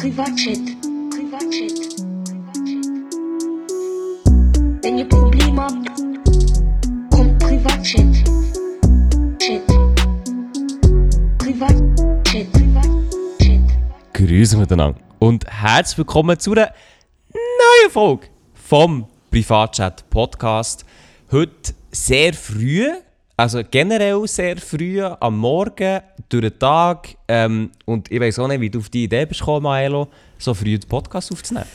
Privatchat. Privatchat. Wenn ihr Probleme habt, kommt Privatchat. Chat. Privatchat. Privatchat. Grüße miteinander und herzlich willkommen zu einer neuen Folge vom Privatchat Podcast. Heute sehr früh, also generell sehr früh am Morgen, durch den Tag. Ähm, und ich weiß auch nicht, wie du auf die Idee bist gekommen, Maelo, so früh den Podcast aufzunehmen.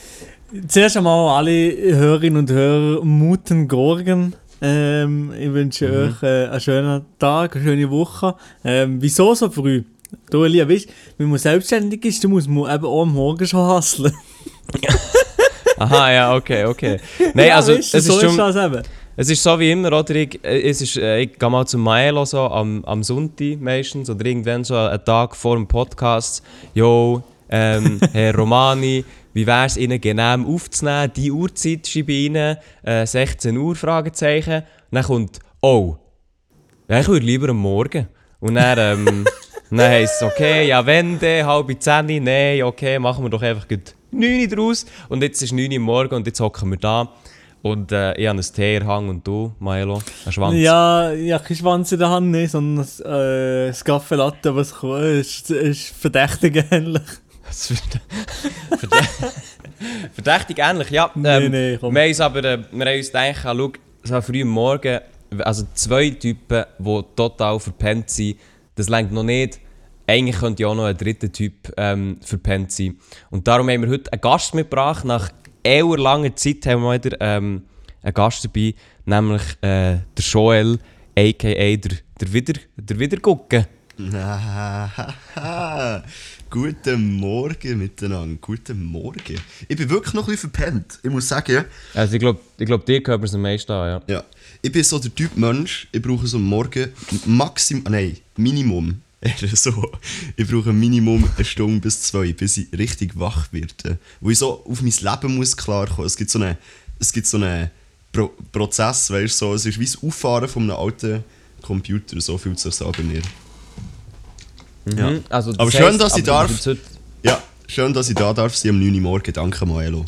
Zuerst einmal alle Hörerinnen und Hörer Muten Gorgen. Ähm, ich wünsche Mhm. euch äh, einen schönen Tag, eine schöne Woche. Ähm, wieso so früh? Du, Elia, weißt, wenn man selbstständig ist, dann muss man eben auch am Morgen schon hustlen. Aha, ja, okay, okay. Nein, Ja, also weißt es, so ist schon, das eben. Es ist so wie immer, oder? Ich, äh, es ist, äh, ich gehe mal zum Maelo so am, am Sonntag meistens oder irgendwann so einen Tag vor dem Podcast. Jo, ähm, Herr Romani, wie wäre es Ihnen genehm aufzunehmen? Die Uhrzeit schreibe ich Ihnen, äh, 16 Uhr, Fragezeichen. Dann kommt, oh, ja, ich würde lieber am Morgen. Und dann, ähm, dann heisst es, okay, ja wenn denn, halb zehn, nein, okay, machen wir doch einfach gut 9 Uhr draus. Und jetzt ist 9 Uhr morgen und jetzt hocken wir da. Und äh, ich habe einen Teerhang und du, Milo, einen Schwanz. Ja, ja, kein Schwanz in der Hand, nicht, sondern äh, das Kaffeelatte, was kommt, ist, ist verdächtig ähnlich. Verdächtig ähnlich, ja. Nee, Ähm, nee, komm. Wir haben uns aber äh, wir haben uns gedacht, schau, so früh am Morgen, also zwei Typen, die total verpennt sind, das längt noch nicht. Eigentlich könnte ja auch noch ein dritter Typ ähm, verpennt sein. Und darum haben wir heute einen Gast mitgebracht. Nach eher langer Zeit haben wir wieder ähm, einen Gast dabei, nämlich äh, der Joel, a.k.a. der, der, Wieder, der Wiedergucken. Guten Morgen miteinander. Guten Morgen. Ich bin wirklich noch ein bisschen verpennt. Ich muss sagen, Also ich glaube, ich glaub, dir gehört es am meisten an, ja. ja, ich bin so der Typ Mensch, ich brauche so am Morgen Maximum, nein, Minimum. Eher so. Ich brauche Minimum eine Stunde bis zwei, bis ich richtig wach werde. Wo ich so auf mein Leben muss klarkommen. Es gibt so einen, es gibt so einen Pro Prozess, weißt du, so, es ist wie das Auffahren von einem alten Computer, so sich so bei mir. Ja. Mhm. Also, das Aber schön, dass ich aber darf. Ja, schön, dass ich da darf sein am 9 Uhr morgen. Danke, Maelo.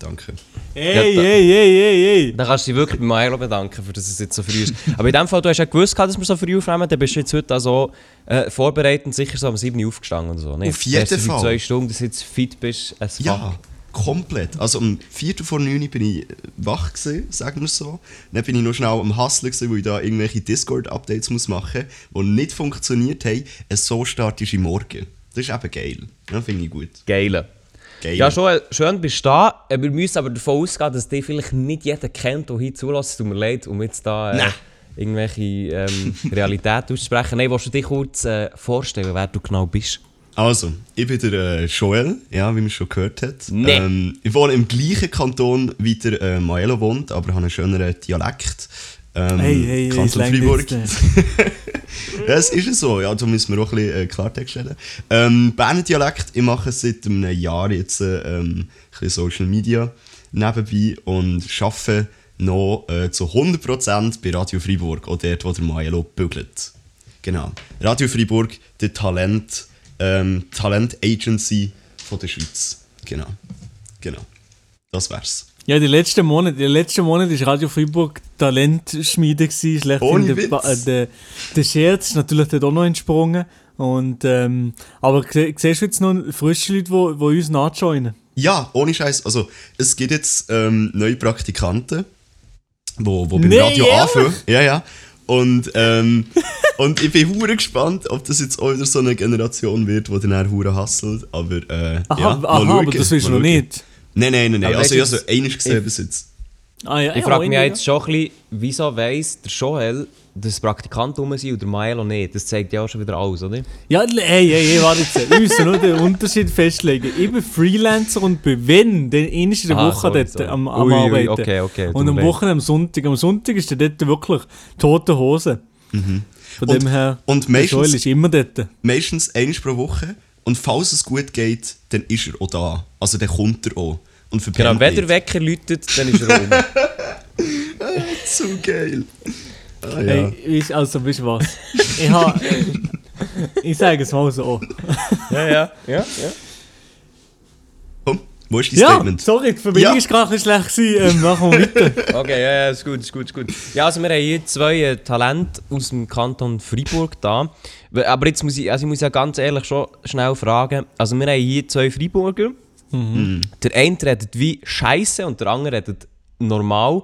Danke. Ey, Ja, da- ey, ey, ey, ey. Dann kannst du dich wirklich bei Maelo bedanken, für dass es jetzt so früh ist. Aber in dem Fall, du hast ja gewusst, dass wir so früh aufnehmen, dann bist du jetzt heute also äh, vorbereitend sicher so um 7 Uhr aufgestanden oder so. Nicht? Auf jeden du Fall. zwei Stunden, dass du jetzt fit bist, es Ja, komplett. Also um 4 vor 9 Uhr bin ich äh, wach gewesen, sagen wir es so. Dann bin ich noch schnell am Hustlen gewesen, weil ich da irgendwelche Discord-Updates muss machen muss, die nicht funktioniert haben. Ein so startische Morgen. Das ist eben geil. Das finde ich gut. Geil. Geil. Ja, Joel, schön bist du da. Äh, Wir müssen aber davon ausgehen, dass dich vielleicht nicht jeder kennt, der hier zulässt. Tut mir leid, um jetzt da äh, irgendwelche ähm, Realität auszusprechen. Nein, willst du dich kurz äh, vorstellen, wer du genau bist? Also, ich bin der äh, Joel, ja, wie man schon gehört hat. Nee. Ähm, ich wohne im gleichen Kanton wie der äh, Maelo wohnt, aber habe einen schöneren Dialekt. Ähm, Hey, hey, hey, Kanton Freiburg. ja, es ist so, ja, da müssen wir auch ein bisschen äh, Klartext reden. Ähm, Berner Dialekt, ich mache seit einem Jahr jetzt äh, ähm, ein bisschen Social Media nebenbei und arbeite noch äh, zu 100% bei Radio Freiburg, auch dort, wo der Maelo bügelt. Genau. Radio Freiburg, der Talent, ähm, Talent Agency von der Schweiz. Genau. Genau. Das wär's. Ja, die letzten Monate, die letzten Monate war Radio Freiburg Talentschmiede gewesen, schlecht Ohne der, Witz. Äh, der, der Scherz ist natürlich dort auch noch entsprungen. Und, ähm, aber siehst du jetzt noch frische Leute, die, die uns nachjoinen? Ja, ohne Scheiß. Also, es gibt jetzt ähm, neue Praktikanten, wo, wo beim Nee, Radio ehrlich? anfangen. Ja, ja. Und, ähm, und ich bin hure gespannt, ob das jetzt auch wieder so eine Generation wird, die dann hure hasselt. Aber, äh, Aha, ja, aha aber das weißt du noch nicht. Nein, nein, nein, nein. Also, ich habe so du, einiges gesehen ich- bis jetzt. Ah, ja, Ich ja, frage mich ja, jetzt schon ein bisschen, wieso weiss der Joel, dass Praktikanten rum sind und der Maelo nicht. Das zeigt ja auch schon wieder alles, oder? Ja, hey, hey, hey, warte jetzt. Wir müssen nur den Unterschied festlegen. Ich bin Freelancer und bin wenn, dann in der Aha, Woche sorry, dort sorry. am, am Ui, ui, Arbeiten. okay, okay, tut und am. Wochenende am Sonntag. Am Sonntag ist der dort wirklich tote Hose. Von Und- dem her, und der meistens- Joel ist immer dort. Meistens einmal pro Woche. Und falls es gut geht, dann ist er auch da. Also, dann kommt er auch. Und verpennt Genau, wenn der. Wecker läutet, dann ist er um. So geil. Ah, ja. Hey, ich, also, weißt du was? Ich habe. ich sage es mal so. ja, ja, ja, ja. Wo ist dein Ja, Statement? sorry, die Verbindung Ja. ist gerade ein bisschen schlecht gewesen. Ähm, machen wir weiter. Okay, ja, ja, ist gut, ist gut, ist gut. Ja, also wir haben hier zwei äh, Talente aus dem Kanton Freiburg da. Aber jetzt muss ich, also ich muss ja ganz ehrlich schon schnell fragen. Also wir haben hier zwei Freiburger. Der eine redet wie Scheiße und der andere redet normal.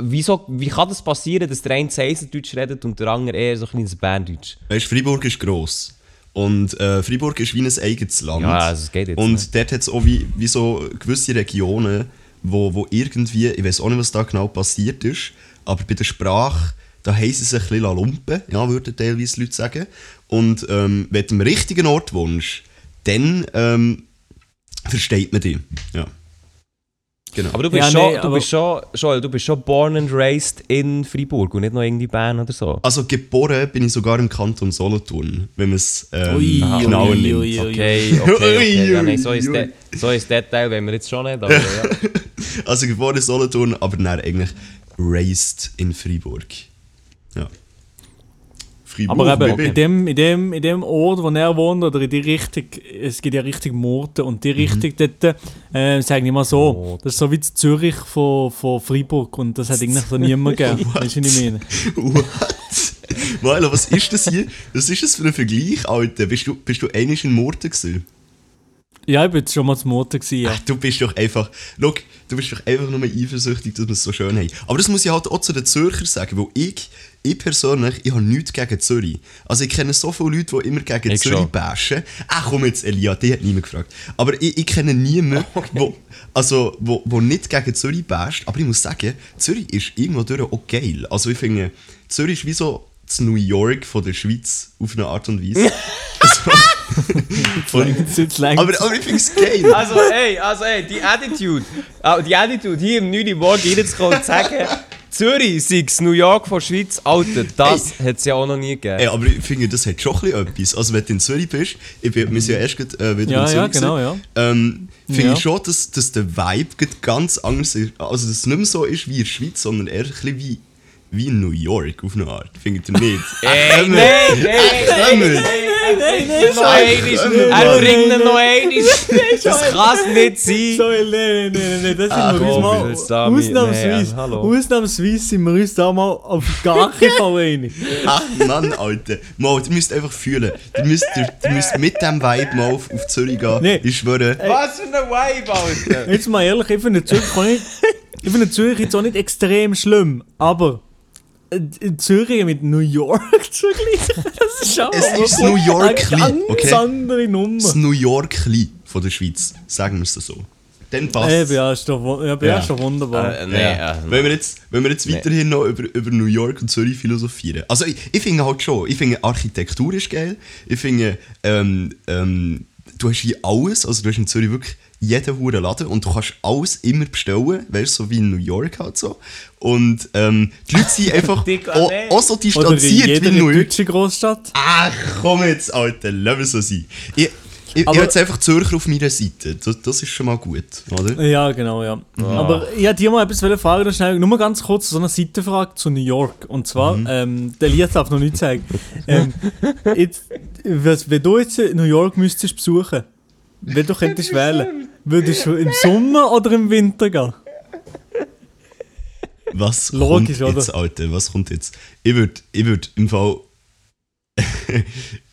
Wieso, wie kann das passieren, dass der eine Seisendeutsch redet und der andere eher so ein kleines Berndeutsch? Weißt du, Freiburg ist gross. Und äh, Freiburg ist wie ein eigenes Land. Ja, also es geht jetzt Und nicht. dort hat es auch wie, wie so gewisse Regionen, wo, wo irgendwie, ich weiß auch nicht, was da genau passiert ist, aber bei der Sprache, da sie sich ein bisschen lumpen, ja, würden teilweise Leute sagen. Und ähm, wenn du am richtigen Ort wohnst, dann ähm, versteht man dich. Ja. Genau. Aber du bist Ja, schon, nee, du aber- bist schon, Joel, du bist schon born and raised in Freiburg und nicht noch irgendwie Bern oder so. also geboren bin ich sogar im Kanton Solothurn, wenn man es ähm, ui, nimmt. ui, ui. Okay, okay, okay. Ja, Ui, nein, so ist de, so ist Detail, wenn wir jetzt schon nicht, aber ja. Also geboren in Solothurn, aber dann eigentlich raised in Freiburg. Ja. Freiburg, Aber eben, in, dem, in, dem, in dem Ort, wo er wohnt, oder in die Richtung, es geht ja Richtung Murten und die Richtung dort, äh, sagen wir mal so, das ist so wie das Zürich von, von Freiburg und das hat eigentlich so niemand gegeben. Weißt du, was ich meine? What? Milo, was ist das hier? Was ist das für ein Vergleich, Alter? Bist du, bist du einmal in Murten gewesen? Ja, ich bin jetzt schon mal zum Murten gewesen, ja. Ach, du bist doch einfach... Schau, du bist doch einfach nur eifersüchtig, dass wir es so schön haben. Aber das muss ich halt auch zu den Zürcher sagen, weil ich, ich persönlich, ich habe nichts gegen Zürich. Also ich kenne so viele Leute, die immer gegen Ich Zürich schon. bashen. Ach komm jetzt, Elia, die hat niemand gefragt. Aber ich, ich kenne niemanden, wo, also, wo, wo nicht gegen Zürich basht. Aber ich muss sagen, Zürich ist irgendwo durch auch geil. Also ich finde, Zürich ist wie so das New York von der Schweiz auf eine Art und Weise. also, und, aber, aber ich finde es geil. Also, ey, also, ey, die Attitude, ah, die Attitude hier im 9. Morgen reinzukommen und zu sagen, Zürich sei New York von der Schweiz, Alter, das hat es ja auch noch nie gegeben. Ey, aber ich finde, das hat schon ein bisschen etwas. Also, wenn du in Zürich bist, ich bin, wir sind ja erst grad, äh, wieder Ja, in Zürich. ja, gewesen, genau, ja. Ähm, finde Ja. ich schon, dass, dass der Vibe ganz anders ist. Also, dass es nicht mehr so ist wie in der Schweiz, sondern eher ein bisschen wie, wie in New York auf eine Art. Findet ihr nicht? Ey, nein, nein, nein. Nein, nein, noch einmal, er bringt ihn noch einmal. Das kann es nicht sein. So, nein, nein, nein, nein, das sind Ah, wir uns mal. Ausnahmsweise, ausnahmsweise sind wir uns da mal auf gar keinen Fall einig. Ach Mann, Alter. Mal, ihr müsst einfach fühlen. Ihr müsst, ihr, ihr müsst mit dem Vibe mal auf, auf Zürich gehen. Nee. Ich schwöre. Was für ein Vibe, Alter. Jetzt mal ehrlich, ich finde Zürich, ich finde Zürich jetzt auch nicht extrem schlimm, aber Zürich mit New York zu vergleichen, das ist schon Es ist New York eine ganz okay? andere Nummer. Das New York von der Schweiz. Sagen wir es so. Dann passt Eben, ja, ist doch, ja, ja, doch wunderbar. Äh, nee, Ja. äh, wenn wir jetzt, wenn wir jetzt weiterhin noch über, über New York und Zürich philosophieren. Also ich, ich finde halt schon, ich finde Architektur ist geil. Ich finde, ähm, ähm, du hast hier alles, also du hast in Zürich wirklich jeden Huren Laden und du kannst alles immer bestellen, weißt du, so wie in New York halt so. Und ähm, die Leute sind einfach auch, auch so Oder distanziert wie jeder in New York. deutschen Großstadt. Ach komm jetzt, Alter, lass es so sein. Ich, ich, ich Aber- habe jetzt einfach Zürcher auf meiner Seite. Das, das ist schon mal gut, oder? Ja, genau, ja. Aber ich wollte dir mal etwas fragen, noch schnell, nur mal ganz kurz so eine Seitenfrage zu New York. Und zwar, Mhm. ähm, der Elias darf noch nichts sagen. ähm, jetzt, was, wenn du jetzt New York müsstest besuchen, wenn du könntest wählen, würdest du im Sommer oder im Winter gehen? Was Logisch, kommt jetzt, oder? Alter? Was kommt jetzt? Ich würde ich würd im Fall.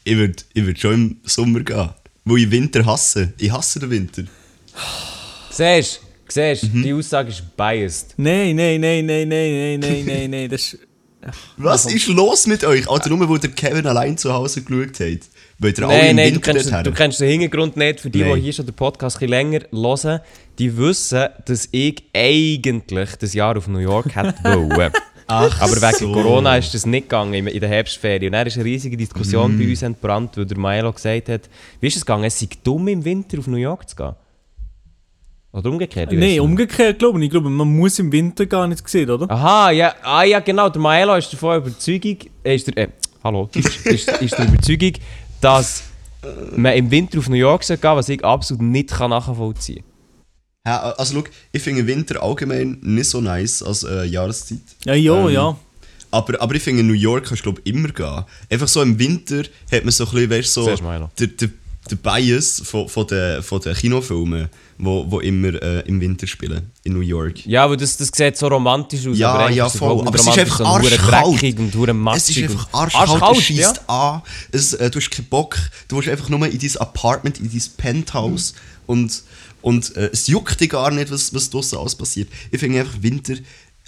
ich würde ich würd schon im Sommer gehen. Weil ich Winter hasse. Ich hasse den Winter. Siehst du, siehst Mhm. die Aussage ist biased. Nein, nein, nein, nein, nein, nein, nein, nein, nein, das ist... Was ist los mit euch? Alter, nur weil der Kevin allein zu Hause geschaut hat. Weil ihr alle Nein, du kennst, du kennst den Hintergrund nicht. Für die, Nein. die hier schon den Podcast ein länger hören, die wissen, dass ich eigentlich das Jahr auf New York hätte wollen. Ach Aber wegen so. Corona ist das nicht gegangen in der Herbstferien. Und dann ist eine riesige Diskussion Mm. bei uns entbrannt, weil der Maelo gesagt hat, wie ist es gegangen? Es sei dumm, im Winter auf New York zu gehen. Oder umgekehrt? Nein, umgekehrt glaube ich. Ich glaube, man muss im Winter gar nicht gesehen, oder? Aha, ja, ah, ja genau. Der Maelo ist davon Überzeugung, äh, ist der, äh, hallo, ist, ist, ist der Überzeugung, dass man im Winter auf New York soll gehen was ich absolut nicht kann nachvollziehen Ja, also, schau, ich finde Winter allgemein nicht so nice als äh, Jahreszeit. Ja, ja, Ähm, ja. Aber, aber ich finde, New York kannst du glaub, immer gehen. Einfach so im Winter hat man so ein bisschen, weißt so, der, der, der Bias von, von, den, von den Kinofilmen, wo, wo immer äh, im Winter spielen, in New York. Ja, aber das, das sieht so romantisch aus. Ja, aber ja, voll. nicht Aber es ist einfach arschkalt. und Es ist einfach arschkalt, Arschkalt, es ja. an, es, äh, du hast keinen Bock, du willst einfach nur in dein Apartment, in dein Penthouse und, und äh, es juckt dich gar nicht, was, was draussen alles passiert. Ich finde einfach Winter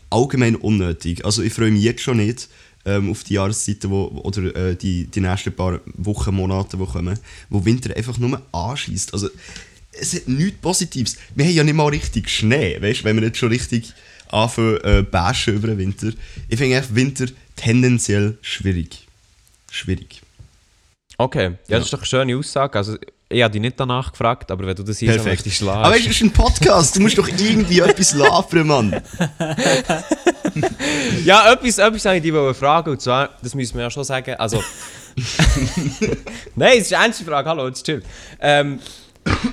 allgemein unnötig. Also ich freue mich jetzt schon nicht ähm, auf die Jahreszeiten wo, oder äh, die, die nächsten paar Wochen, Monate, die kommen, wo Winter einfach nur anschießt. Also es hat nichts Positives. Wir haben ja nicht mal richtig Schnee, weißt, wenn wir jetzt schon richtig anfangen äh, bashen über den Winter. Ich finde Winter tendenziell schwierig. Schwierig. Okay, ja, das ist doch eine schöne Aussage. Also, ich habe dich nicht danach gefragt, aber wenn du das hier so Perfekt. möchtest Aber weißt, schlagen. es ist ein Podcast, du musst doch irgendwie etwas labern, Mann. Ja, etwas, etwas habe ich dich wollte fragen, und zwar, das müssen wir ja schon sagen, also... Nein, es ist eine ernste Frage, hallo, jetzt chill. Ähm,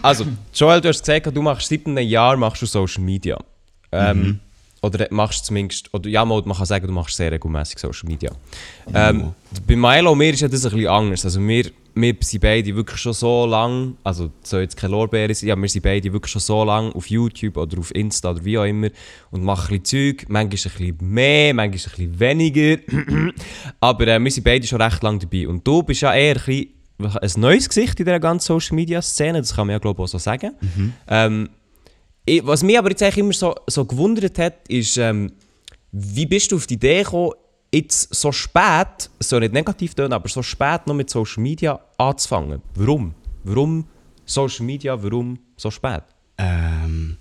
also, Joel, du hast gesagt, du machst seit einem Jahr machst du Social Media. Ähm, Oder machst zumindest, oder ja, man kann sagen, du machst sehr regelmäßig Social Media. Ähm, bei Milo und mir ist ja das ein bisschen anders. Also wir, wir sind beide wirklich schon so lang, also soll jetzt keine Lorbeere sein, aber wir sind beide wirklich schon so lang auf YouTube oder auf Insta oder wie auch immer und machen ein bisschen Zeug, manchmal ein bisschen mehr, manchmal ein bisschen weniger. aber äh, wir sind beide schon recht lang dabei. Und du bist ja eher ein, bisschen ein neues Gesicht in dieser ganzen Social Media Szene, das kann man ja glaube ich auch so sagen. Ähm, ich, was mich aber jetzt eigentlich immer so, so gewundert hat, ist, ähm, wie bist du auf die Idee gekommen, jetzt so spät, soll nicht negativ tönen, aber so spät noch mit Social Media anzufangen? Warum? Warum Social Media, warum so spät? Ähm,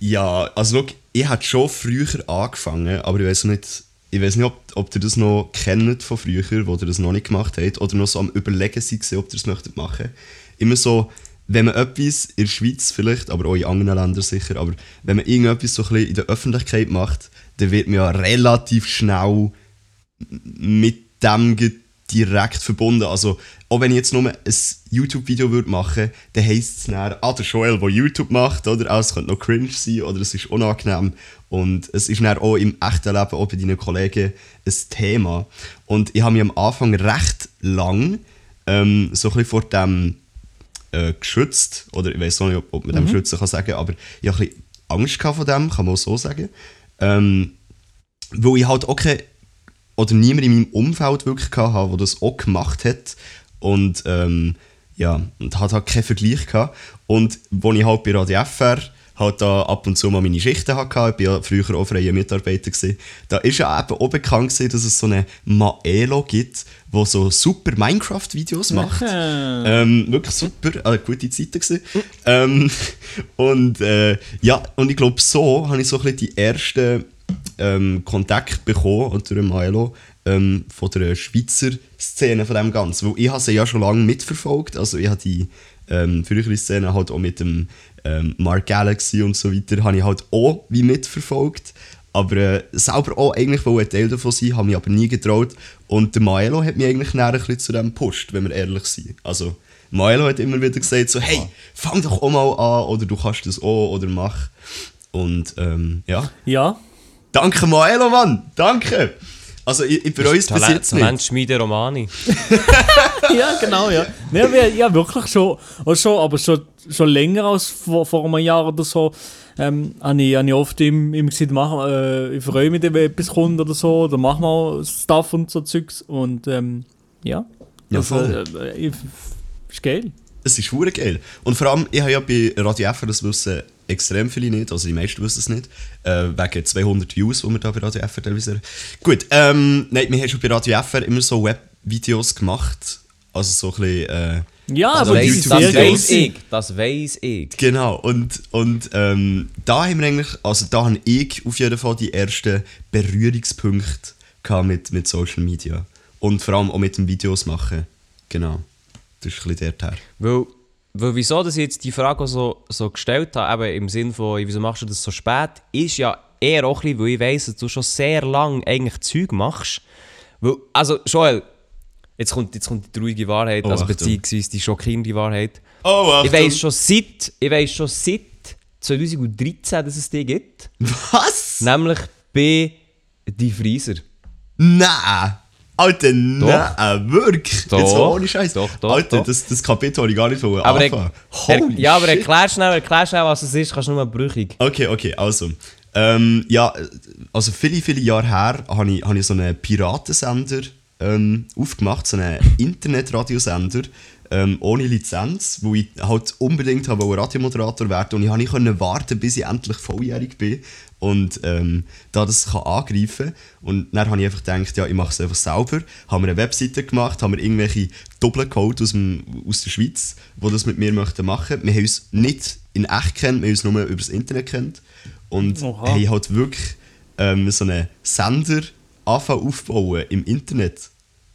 ja, also schau, ich hatte schon früher angefangen, aber ich weiß nicht, ich weiß nicht ob, ob ihr das noch kennt von früher, wo ihr das noch nicht gemacht habt, oder noch so am Überlegen seid, ob ihr das möchtet machen. Immer so, wenn man etwas in der Schweiz vielleicht, aber auch in anderen Ländern sicher, aber wenn man irgendetwas so ein bisschen in der Öffentlichkeit macht, dann wird man ja relativ schnell mit dem direkt verbunden. Also, auch wenn ich jetzt nur ein YouTube-Video würde machen dann heisst es dann, ah, der Joel, der YouTube macht, oder? Ah, es könnte noch cringe sein, oder es ist unangenehm. Und es ist dann auch im echten Leben, auch bei deinen Kollegen, ein Thema. Und ich habe mich am Anfang recht lang ähm, so ein bisschen vor dem äh, geschützt, oder ich weiß auch nicht, ob, man dem schützen kann sagen, aber ich habe ein bisschen Angst vor dem, kann man auch so sagen. Ähm, weil ich halt auch keine, oder niemand in meinem Umfeld wirklich hatte, der das auch gemacht hat. Und ähm, ja, und hat halt keinen Vergleich gehabt. Und als ich halt bei Radio FR halt da ab und zu mal meine Schichten hatte, ich war ja früher auch freier Mitarbeiter, gewesen, da ist ja eben auch bekannt gewesen, dass es so eine Maelo gibt, wo so super Minecraft-Videos macht. Ähm, wirklich super, äh, gute Zeiten gewesen. ähm, und äh, ja, und ich glaube, so habe ich so ein bisschen die ersten ähm, Kontakt bekommen und durch Milo ähm, von der Schweizer Szene von dem Ganzen. Ich habe sie ja schon lange mitverfolgt. Also ich habe die ähm, frühere Szene halt auch mit dem ähm, Mark Galaxy und so weiter, habe ich halt auch wie mitverfolgt. Aber äh, selber auch eigentlich ein Teil davon sein, habe mich aber nie getraut. Und der Maelo hat mich eigentlich näher ein bisschen zu dem gepusht, wenn wir ehrlich sind. Also Maelo hat immer wieder gesagt so, hey, fang doch auch mal an oder du kannst das auch oder mach. Und ähm, ja, Ja, Danke Maelo, Mann! Danke! Also ich, ich bereue es bis Talent, jetzt nicht. Talentschmiede Romani. ja, genau, ja. Nee, aber, ja, wirklich schon, also schon aber schon, schon länger als vor, vor einem Jahr oder so. Ähm, habe ich, habe ich oft ihm, ihm gesagt, mach, äh, ich freue mich, wenn etwas kommt oder so, oder mach mal Stuff und so Zeugs. Und ähm, ja, Ja, also, voll. äh, ich, ist geil. Es ist hure geil. Und vor allem, ich habe ja bei Radio FR, das wissen extrem viele nicht, also die meisten wissen es nicht, äh, wegen 200 Views, die wir da bei Radio FR teilweise. Gut, ähm, nein, wir haben schon bei Radio FR immer so Webvideos gemacht, also so ein bisschen, äh, Ja, Das aber das geil. weiss ich. Das weiss ich. Genau, und, und ähm, da haben wir eigentlich, also da habe ich auf jeden Fall die ersten Berührungspunkte mit, mit Social Media. Und vor allem auch mit dem Videos machen. Genau. Das ist ein bisschen der Teil. Weil, weil wieso dass ich jetzt die Frage so, so gestellt habe, eben im Sinn von, wieso machst du das so spät, ist ja eher auch ein bisschen, weil ich weiss, dass du schon sehr lange eigentlich Zeug machst. Weil, also Joel, jetzt kommt, jetzt kommt die traurige Wahrheit, Oh, also Achtung. beziehungsweise die schockierende Wahrheit. Oh, Ich weiss schon seit, ich weiss schon seit 2013, dass es die gibt. Was? Nämlich bei Die Frieser. Nein! Alter, nein, wirklich. Doch. Jetzt ohne Scheiß. Doch, doch, Alter, doch. Das, das Kapitel habe ich gar nicht wollen Aber er, anfangen. er, Holy ja, aber erklär schnell, erklär schnell, was es ist, kannst du nur brüchig. Okay, okay, also. Ähm, ja, also viele, viele Jahre her habe ich, habe ich so einen Piratensender ähm, aufgemacht, so einen Internetradiosender ähm, ohne Lizenz, wo ich halt unbedingt habe Radiomoderator werden und ich habe nicht warten, bis ich endlich volljährig bin und ähm, da das kann angreifen und dann habe ich einfach gedacht, ja, ich mache es einfach selber, habe mir eine Webseite gemacht, habe mir irgendwelche Doppelcode aus, dem, aus der Schweiz, die das mit mir möchten machen. Wir haben uns nicht in echt kennt, wir haben uns nur über das Internet kennt und Oha. haben halt wirklich ähm, so einen Sender anfangen aufbauen im Internet.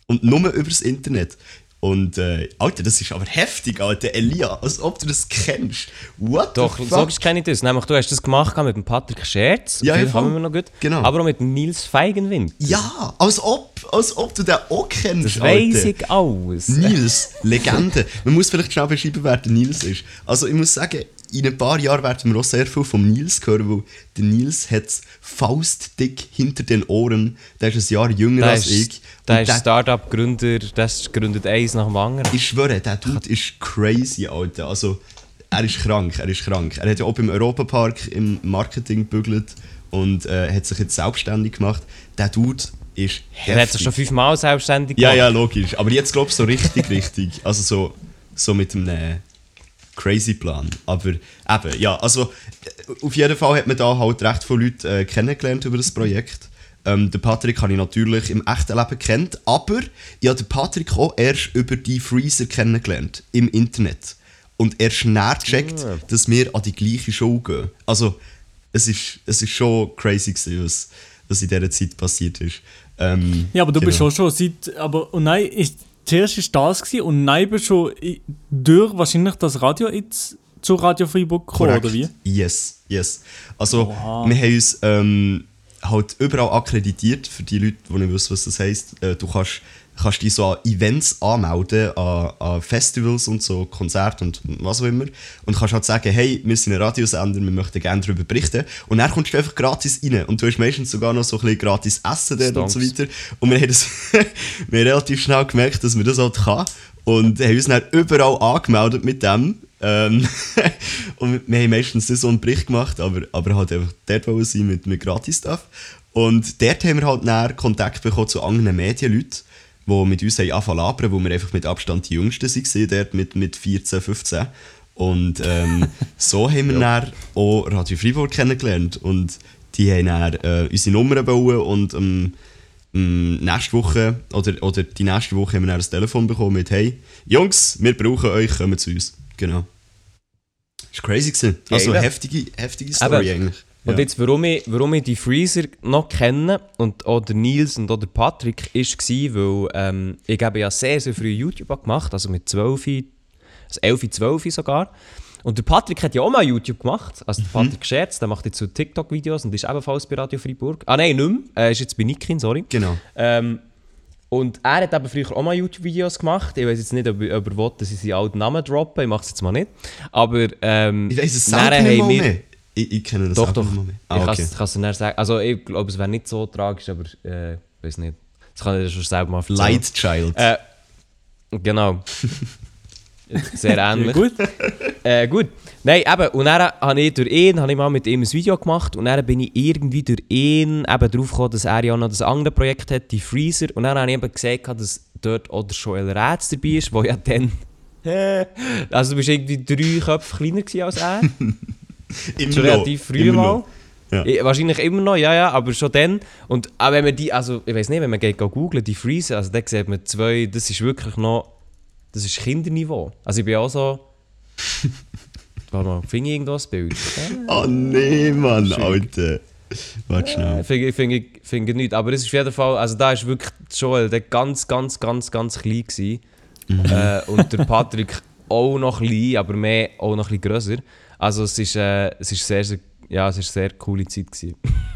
Und nur über das Internet. Und, äh, Alter, das ist aber heftig, Alter. Elia, als ob du das kennst. What Doch, the fuck? kenne ich das. Nämlich, du hast das gemacht mit dem Patrick Scherz, Ja, den haben wir noch gut. Genau. Aber auch mit Nils Feigenwind. Ja, als ob, als ob du den auch kennst, Das weiss ich alles. Nils, Legende. Man muss vielleicht schnell beschreiben, wer der Nils ist. Also ich muss sagen, in ein paar Jahren werden wir auch sehr viel vom Nils hören, weil der Nils hat faustdick hinter den Ohren. Der ist ein Jahr jünger Der als ist, ich. der Und ist Startup-Gründer, das gründet eins nach dem anderen. Ich schwöre, der Dude ist crazy, Alter. Also, er ist krank, er ist krank. Er hat ja auch im Europapark im Marketing gebügelt und äh, hat sich jetzt selbstständig gemacht. Der Dude ist heftig. Er hat sich schon fünfmal selbstständig Ja, gemacht. ja, logisch. Aber jetzt glaube ich so richtig, richtig. Also so, so mit einem äh, crazy Plan. Aber eben, ja, also äh, auf jeden Fall hat man da halt recht viele Leute äh, kennengelernt über das Projekt. Ähm, den Patrick habe ich natürlich im echten Leben kennt, aber ich habe den Patrick auch erst über die Freezer kennengelernt, im Internet. Und erst näher gecheckt, Ah. dass wir an die gleiche Show gehen. Also, es ist, es ist schon crazy gewesen, was, was in dieser Zeit passiert ist. Ähm, Ja, aber du bist genau. auch schon seit. Aber und nein, ist, zuerst war das gewesen, und nein, bist schon durch wahrscheinlich das Radio jetzt zu Radio Freiburg gekommen, Korrekt. oder wie? Yes, yes. Also, Oha. wir haben uns ähm, halt überall akkreditiert, für die Leute, die nicht wissen, was das heisst. Äh, du kannst, kannst dich so an Events anmelden, an, an Festivals und so, Konzerte und was auch immer. Und kannst halt sagen, hey, wir sind ein Radiosender, wir möchten gerne darüber berichten. Und dann kommst du einfach gratis rein. Und du hast meistens sogar noch so ein bisschen gratis Essen dort und so weiter. Und wir haben, das wir haben relativ schnell gemerkt, dass man das halt kann. Und haben uns dann überall angemeldet mit dem. Ähm, und wir haben meistens nicht so einen Bericht gemacht, aber, aber halt einfach dort wollen sein mit, mit Gratis-Stuff. Und dort haben wir halt näher Kontakt bekommen zu anderen Medienleuten, die mit uns haben angefangen labern, wo wir einfach mit Abstand die Jüngsten waren, dort mit, mit 14, 15. Und ähm, so haben wir dann auch Radio Freiburg kennengelernt. Und die haben dann äh, unsere Nummern bauen und ähm, nächste Woche oder, oder die nächste Woche haben wir dann ein Telefon bekommen mit «Hey, Jungs, wir brauchen euch, kommt zu uns.» Genau. Das war crazy. Gewesen. Also Geil. heftige, heftige Story Eben. eigentlich. Und Ja. jetzt, warum ich, warum ich die Freezer noch kenne und auch der Nils und auch der Patrick, ist war, weil ähm, ich habe ja sehr, sehr früh YouTube gemacht, also mit 12, also 11, 12 sogar. Und der Patrick hat ja auch mal YouTube gemacht, also der Patrick Scherz, der macht jetzt so TikTok-Videos und ist ebenfalls bei Radio Freiburg. Ah nein, nicht mehr, er ist jetzt bei Nikin, sorry. Genau. Ähm, und er hat eben früher auch mal YouTube-Videos gemacht. Ich weiß jetzt nicht, ob, ob er will, dass ich seinen alten Namen droppe. Ich mache es jetzt mal nicht. Aber ähm, Ich weiß es selber nicht Ich, ich kenne das Doch, doch. nicht mehr. Ich Ah, kann okay. es dir dann sagen. Also ich glaube, es wäre nicht so tragisch, aber äh, ich weiß nicht. Das kann ich dir schon selber mal erzählen. Light Child. Äh, genau. Sehr ähnlich. Gut. Äh, gut. Nein, eben, und dann habe ich durch ihn, habe ich mal mit ihm ein Video gemacht und dann bin ich irgendwie durch ihn eben drauf gekommen, dass er ja noch das andere Projekt hat, die Freezer. Und dann habe ich eben gesagt, dass dort auch der Joel Rätz dabei ist, wo ja dann... also du bist irgendwie drei Köpfe kleiner gewesen als er. Immer schon relativ früh mal. Ja. Eh, Wahrscheinlich immer noch, ja, ja, aber schon dann. Und auch wenn man die, also ich weiß nicht, wenn man geht googlen, die Freezer, also da sieht man zwei, das ist wirklich noch, das ist Kinderniveau. Also ich bin auch so, warte mal, finde ich irgendwo das Bild? Oh nee, Mann, Alter. Warte Äh, schnell. Finde ich, finde ich, finde ich nicht, aber es ist auf jeden Fall, also da ist wirklich Joel, der ganz, ganz, ganz, ganz klein gewesen. Äh, und der Patrick auch noch klein, aber mehr auch noch ein bisschen grösser. Also es ist, äh, es ist sehr, sehr, ja, es ist eine sehr coole Zeit.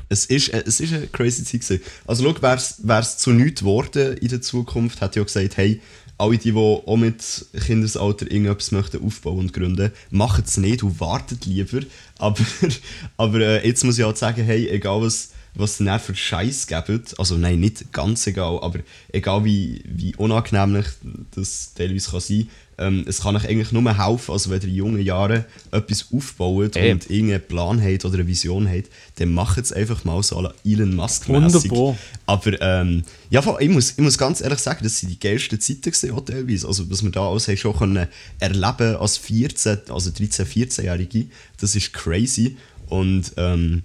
Es ist, äh, es eine crazy Zeit. Gewesen. Also, schau, wäre es zu nichts geworden in der Zukunft, hätte ja gesagt, hey, alle die, die auch mit Kindesalter irgendetwas möchten aufbauen und gründen, machen es nicht und wartet lieber. Aber, aber äh, jetzt muss ich halt sagen, hey, egal was, was dann für Scheiß gibt. Also nein, nicht ganz egal, aber egal wie, wie unangenehm das teilweise kann sein ähm, es kann euch eigentlich nur helfen, also wenn ihr in jungen Jahren etwas aufbaut Ey. und irgendeinen Plan habt oder eine Vision habt, dann macht es einfach mal so Elon Musk Wunderbar. Aber ähm, ja, ich muss, ich muss ganz ehrlich sagen, das sind die geilsten Zeiten gewesen, auch teilweise. Also was wir da alles haben schon können erleben als 14, also 13, 14-Jährige, das ist crazy. Und ähm,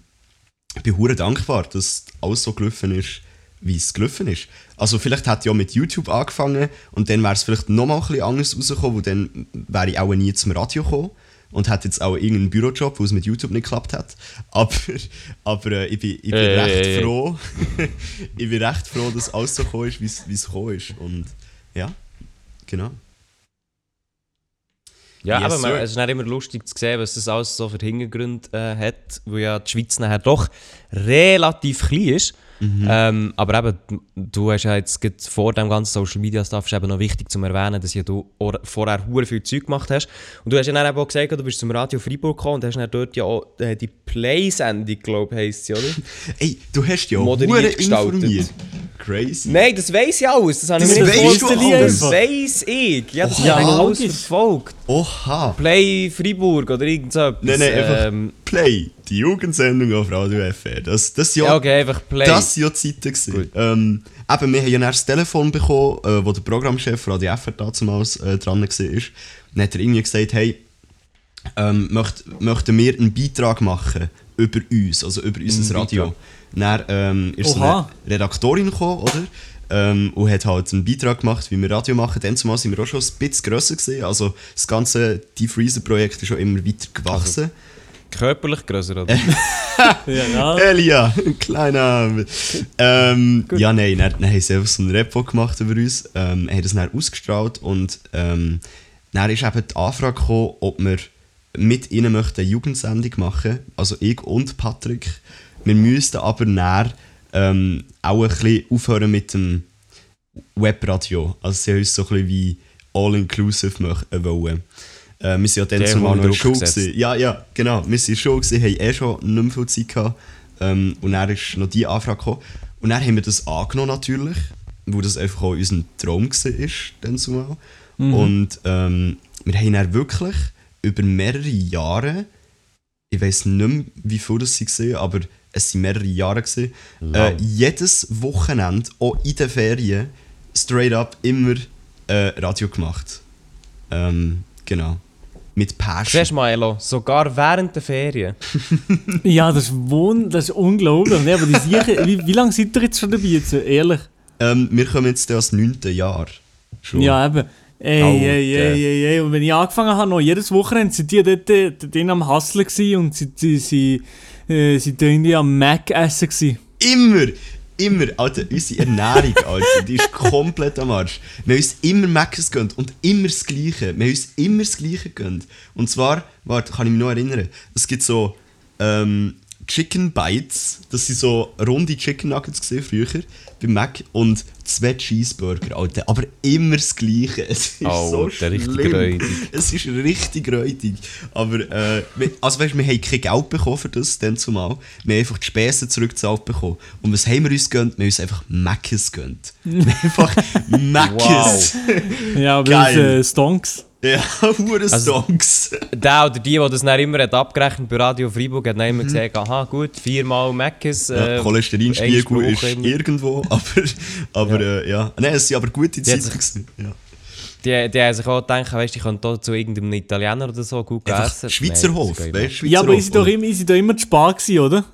ich bin dankbar, dass alles so gelaufen ist, wie es gelaufen ist. Also vielleicht hätte ich ja mit YouTube angefangen und dann wäre es vielleicht nochmal ein bisschen anders rausgekommen, weil dann wäre ich auch nie zum Radio gekommen und hätte jetzt auch irgendeinen Bürojob, wo es mit YouTube nicht geklappt hat. Aber, aber äh, ich bin, ich bin Ey, ey, recht ey, ey. froh, ich bin recht froh, dass alles so gekommen ist, wie es- gekommen ist. Und ja, genau. Ja, Yes, aber man, es ist nicht immer lustig zu sehen, was das alles so für Hintergründe äh, hat, weil ja die Schweiz nachher doch relativ klein ist. Ähm, aber eben, du hast ja jetzt vor dem ganzen Social Media Stuff ist eben noch wichtig zu erwähnen, dass ja du or- vorher hure viel Zeug gemacht hast. Und du hast ja dann eben auch gesagt, du bist zum Radio Freiburg gekommen und hast dann dort ja auch äh, die Play-Sendung, glaube ich, heisst sie, oder? Ey, du hast ja Moderiert hure gestaltet. informiert. Crazy. Nein, das weiss ich alles. Das habe ich Das mir du vorgestellt. alles. Das weiss ich. Ja, das habe ich alles verfolgt. Oha. Play Freiburg oder irgend so etwas. Nein, nein, einfach Ähm, Play, die Jugendsendung auf Radio FR. Das, das ja, ja, okay, einfach Play. Das waren ja die Zeiten. gewesen. Ähm, eben, wir haben ja dann das Telefon bekommen, äh, wo der Programmchef Radio FR damals äh, dran war. Dann hat er irgendwie gesagt, hey, ähm, möcht, möchten wir einen Beitrag machen über uns, also über unser Ein Radio. Dann ähm, ist so Oha. eine Redaktorin gekommen, oder? Ähm, und hat halt einen Beitrag gemacht, wie wir Radio machen. Dann zumal sind wir auch schon ein bisschen grösser gewesen. Also das ganze Defreezer-Projekt ist schon immer weiter gewachsen. Körperlich grösser, oder? Ja, ja. Elia, ein kleiner. Ähm, ja, nein, dann, dann haben sie einfach so ein Repo gemacht über uns, ähm, haben das dann ausgestrahlt und ähm, dann ist eben die Anfrage gekommen, ob wir mit ihnen möchten eine Jugendsendung machen, also ich und Patrick. Wir müssten aber dann ähm, auch ein bisschen aufhören mit dem Webradio. Also sie haben uns so ein bisschen wie all-inclusive mach- äh, wollen. Äh, wir sind ja dann zumal noch in Schule. Ja, ja, genau. Wir sind Schule, gewesen, haben eh schon nicht mehr viel Zeit gehabt. Ähm, und dann ist noch die Anfrage gekommen. Und dann haben wir das angenommen natürlich, wo das einfach auch unser Traum war, dann zumal. Und ähm, wir haben dann wirklich über mehrere Jahre, ich weiß nicht mehr, wie viel das waren, aber es waren mehrere Jahre, gewesen, äh, jedes Wochenende, auch in den Ferien, straight up immer äh, Radio gemacht. Ähm, genau. Mit Passion. Siehst du mal, Elo, sogar während der Ferien. ja, das ist, wund das ist unglaublich. Ne? Aber die Sicher, wie, wie lange seid ihr jetzt schon dabei? Jetzt, ehrlich? Ähm, wir kommen jetzt als 9. Jahr. Schon. Ja, eben. Ey, Oh, ey, ey, ey, ey. Und wenn ich angefangen habe, noch jedes Wochenende, sind die dort, dort am Hustlen und sie, sie, sie, äh, sie da irgendwie am Mac essen gewesen. Immer, immer, Alter, unsere Ernährung, Alter, die ist komplett am Arsch. Wir haben uns immer Meckes gönnt und immer das Gleiche. Wir haben uns immer das Gleiche gönnt. Und zwar, warte, kann ich mich noch erinnern, es gibt so ähm, Chicken Bites, das sind so runde Chicken Nuggets gesehen früher beim Mac und zwei Cheeseburger, Alter, aber immer das Gleiche. Es ist Oh, so der richtig schlimm. räudig. Es ist richtig räudig. Aber, äh, wir- also weißt, wir haben kein Geld bekommen für das, dann zumal. Wir haben einfach die Spesen zurückgezahlt bekommen. Und was haben wir uns gönnt? Wir haben uns einfach Mackes gönnt. Einfach Mackes. Ja, aber Geil. das, äh, Stonks. Ja, hure Also- Songs. Der oder die, die das dann immer hat abgerechnet bei Radio Freiburg, hat dann immer gesagt, aha gut, viermal. Ja, äh, Cholesterinspiegel ist immer. irgendwo, aber, aber ja. Äh, ja. Nein, es sind aber gute Zeiten. gewesen, Ja. Die, die haben sich auch gedacht, weißt, die können hier zu irgendeinem Italiener oder so gut Einfach essen. Schweizer Hof, weißt. Schweizer Ja, aber ist doch immer, ist doch immer zu spät gewesen, oder?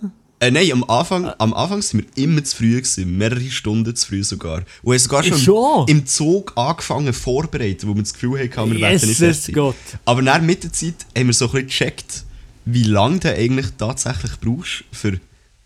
Äh, nein, am Anfang, am Anfang sind wir immer zu früh gewesen, mehrere Stunden zu früh sogar. Und haben sogar schon, Schon? im Zug angefangen vorbereiten, wo wir das Gefühl hatten, wir werden nicht fertig. Gott. Aber dann mit der Zeit haben wir so ein bisschen gecheckt, wie lange du eigentlich tatsächlich brauchst, für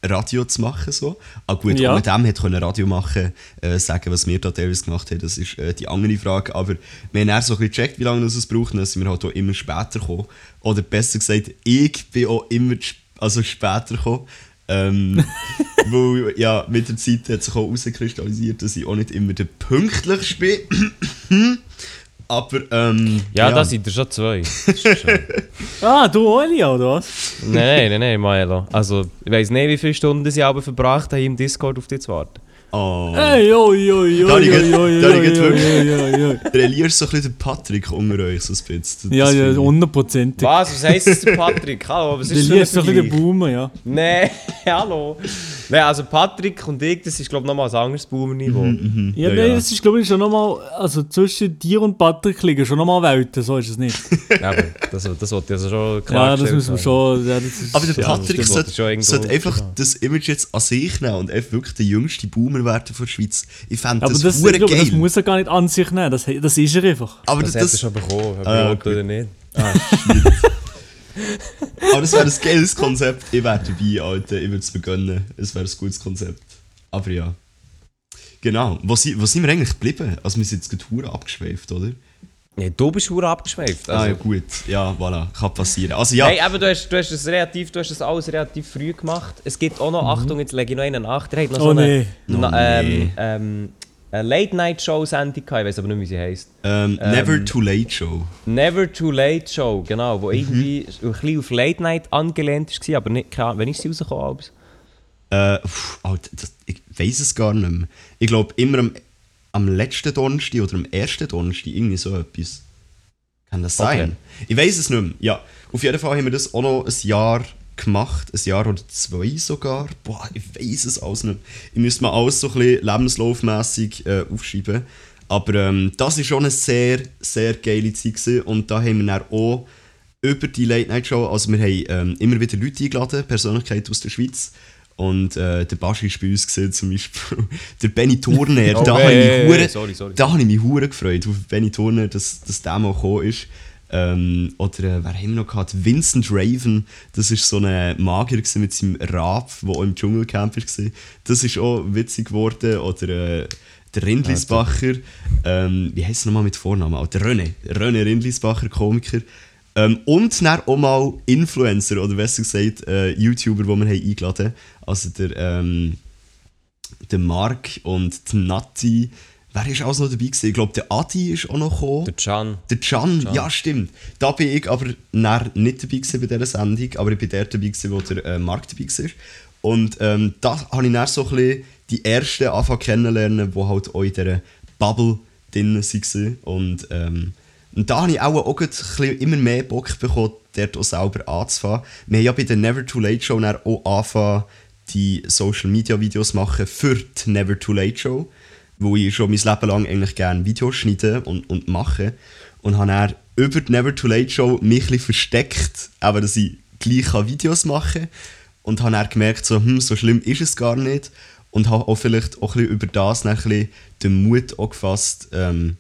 Radio zu machen. So. Ah gut, Ja. mit dem hat können Radio machen, äh, sagen, was wir da teilweise gemacht haben, das ist äh, die andere Frage. Aber wir haben dann so ein bisschen gecheckt, wie lange das es braucht, und dann sind wir halt auch immer später gekommen. Oder besser gesagt, ich bin auch immer also später gekommen. Ähm, weil, ja, mit der Zeit hat sich auch herauskristallisiert, dass ich auch nicht immer der pünktlichste bin. Aber, ähm. Ja, da sind ihr schon zwei. Das ist schön. Ah, du Olia, oder was? nein, nein, nein, nein, Maelo. Also, ich weiss nicht, wie viele Stunden sie aber verbracht haben, im Discord auf dich zu warten. Oh. Hey, oi, oi, oi, Da oi, oi, oi. Reliierst so ein bisschen den Patrick unter euch, so ein bisschen. Ja, Das ja, hundertprozentig. Was? Was heisst das, der Patrick? Hallo, was Der ist ist so ein bisschen Vergleich? Boomer, ja. Nein, hallo. Nein, also Patrick und ich, das ist glaube ich nochmal ein anderes Boomer-Niveau. Mhm. Ja, nein, das ist glaube ich schon nochmal, also zwischen dir und Patrick liegen schon nochmal Welten, so ist es nicht. Aber das, das wollte ich also schon ja, klar das müssen wir schon, ja, das ist, Aber der Ja, Patrick sollte, sollte einfach das Image jetzt an sich nehmen und einfach wirklich der jüngste Boomer werden von der Schweiz. Ich fände aber das, das, geil. das muss er gar nicht an sich nehmen, das, das ist er einfach. aber Das, das, das, er schon bekommen, ob Ah, er gut. will oder nicht. aber das wäre ein geiles Konzept. Ich wäre dabei, Alter. Ich würde es mir gönnen. Es wäre ein gutes Konzept. Aber ja. Genau. Wo, si- wo sind wir eigentlich geblieben? Also wir sind jetzt gerade hure abgeschweift, oder? Nee, du bist hure abgeschweift. ah Also. ja, gut. Ja, voilà. Kann passieren. Also ja. Hey, aber du hast, du, hast das relativ, du hast das alles relativ früh gemacht. Es gibt auch noch, Achtung, jetzt lege ich noch einen nach, der hat noch Oh so eine, nee. na, Oh ähm, nee. ähm, eine Late-Night-Show-Sendung gehabt, ich weiß aber nicht, wie sie heisst. Ähm, Never Too Late Show. Never Too Late Show, genau, Mhm. wo irgendwie ein bisschen auf Late Night angelehnt war, aber nicht, wann ist sie rausgekommen? Albs? Äh, pff, Alter, das, ich weiß es gar nicht mehr. Ich glaube immer am, am letzten Donnerstag oder am ersten Donnerstag, irgendwie so etwas. Kann das sein? Ich weiß es nicht mehr. Ja, auf jeden Fall haben wir das auch noch ein Jahr gemacht, ein Jahr oder zwei sogar. Boah, ich weiß es alles nicht. Ich müsste mal alles so ein bisschen lebenslaufmässig äh, aufschreiben. Aber ähm, das war schon eine sehr, sehr geile Zeit gewesen. und da haben wir dann auch über die Late Night Show, also wir haben ähm, immer wieder Leute eingeladen, Persönlichkeiten aus der Schweiz. Und äh, der Baschi war bei uns gewesen, zum Beispiel. Der Benny Turner, Oh, da habe ich mich hure- sorry, sorry. da habe ich mich hure gefreut, auf Benny Turner, dass, dass der mal gekommen ist. Ähm, oder äh, wer haben wir noch gehabt? Vincent Raven, das ist so ein Magier mit seinem Rab, der auch im Dschungelcamp war. Das ist auch witzig geworden. Oder äh, der Rindlisbacher, ähm, wie heißt er nochmal mit Vornamen? Oh, der René, René Rindlisbacher, Komiker. Ähm, und dann auch mal Influencer, oder besser gesagt äh, YouTuber, die wir haben eingeladen haben. Also der, ähm, der Mark und die Nati. Wer ist alles noch dabei gewesen? Ich glaube, der Adi ist auch noch gekommen. Der Can. Der Can, ja stimmt. Da bin ich aber nicht dabei gewesen bei dieser Sendung, aber ich bin der dabei gewesen, wo der äh, Marc dabei war. Und ähm, da habe ich dann so ein bisschen die ersten angefangen kennenlernen, die halt auch in dieser Bubble drin waren. Und, ähm, und da habe ich auch, auch gleich ein bisschen immer mehr Bock bekommen, dort auch selber anzufangen. Wir haben ja bei der Never Too Late Show auch angefangen, die Social Media Videos machen für die Never Too Late Show wo ich schon mein Leben lang eigentlich gerne Videos schneide und, und mache. Und habe dann über die Never Too Late Show mich ein versteckt, aber dass ich gleich Videos machen kann. Und habe dann gemerkt, so, hm, so schlimm ist es gar nicht. Und habe auch vielleicht auch ein über das ein den Mut auch gefasst, ähm,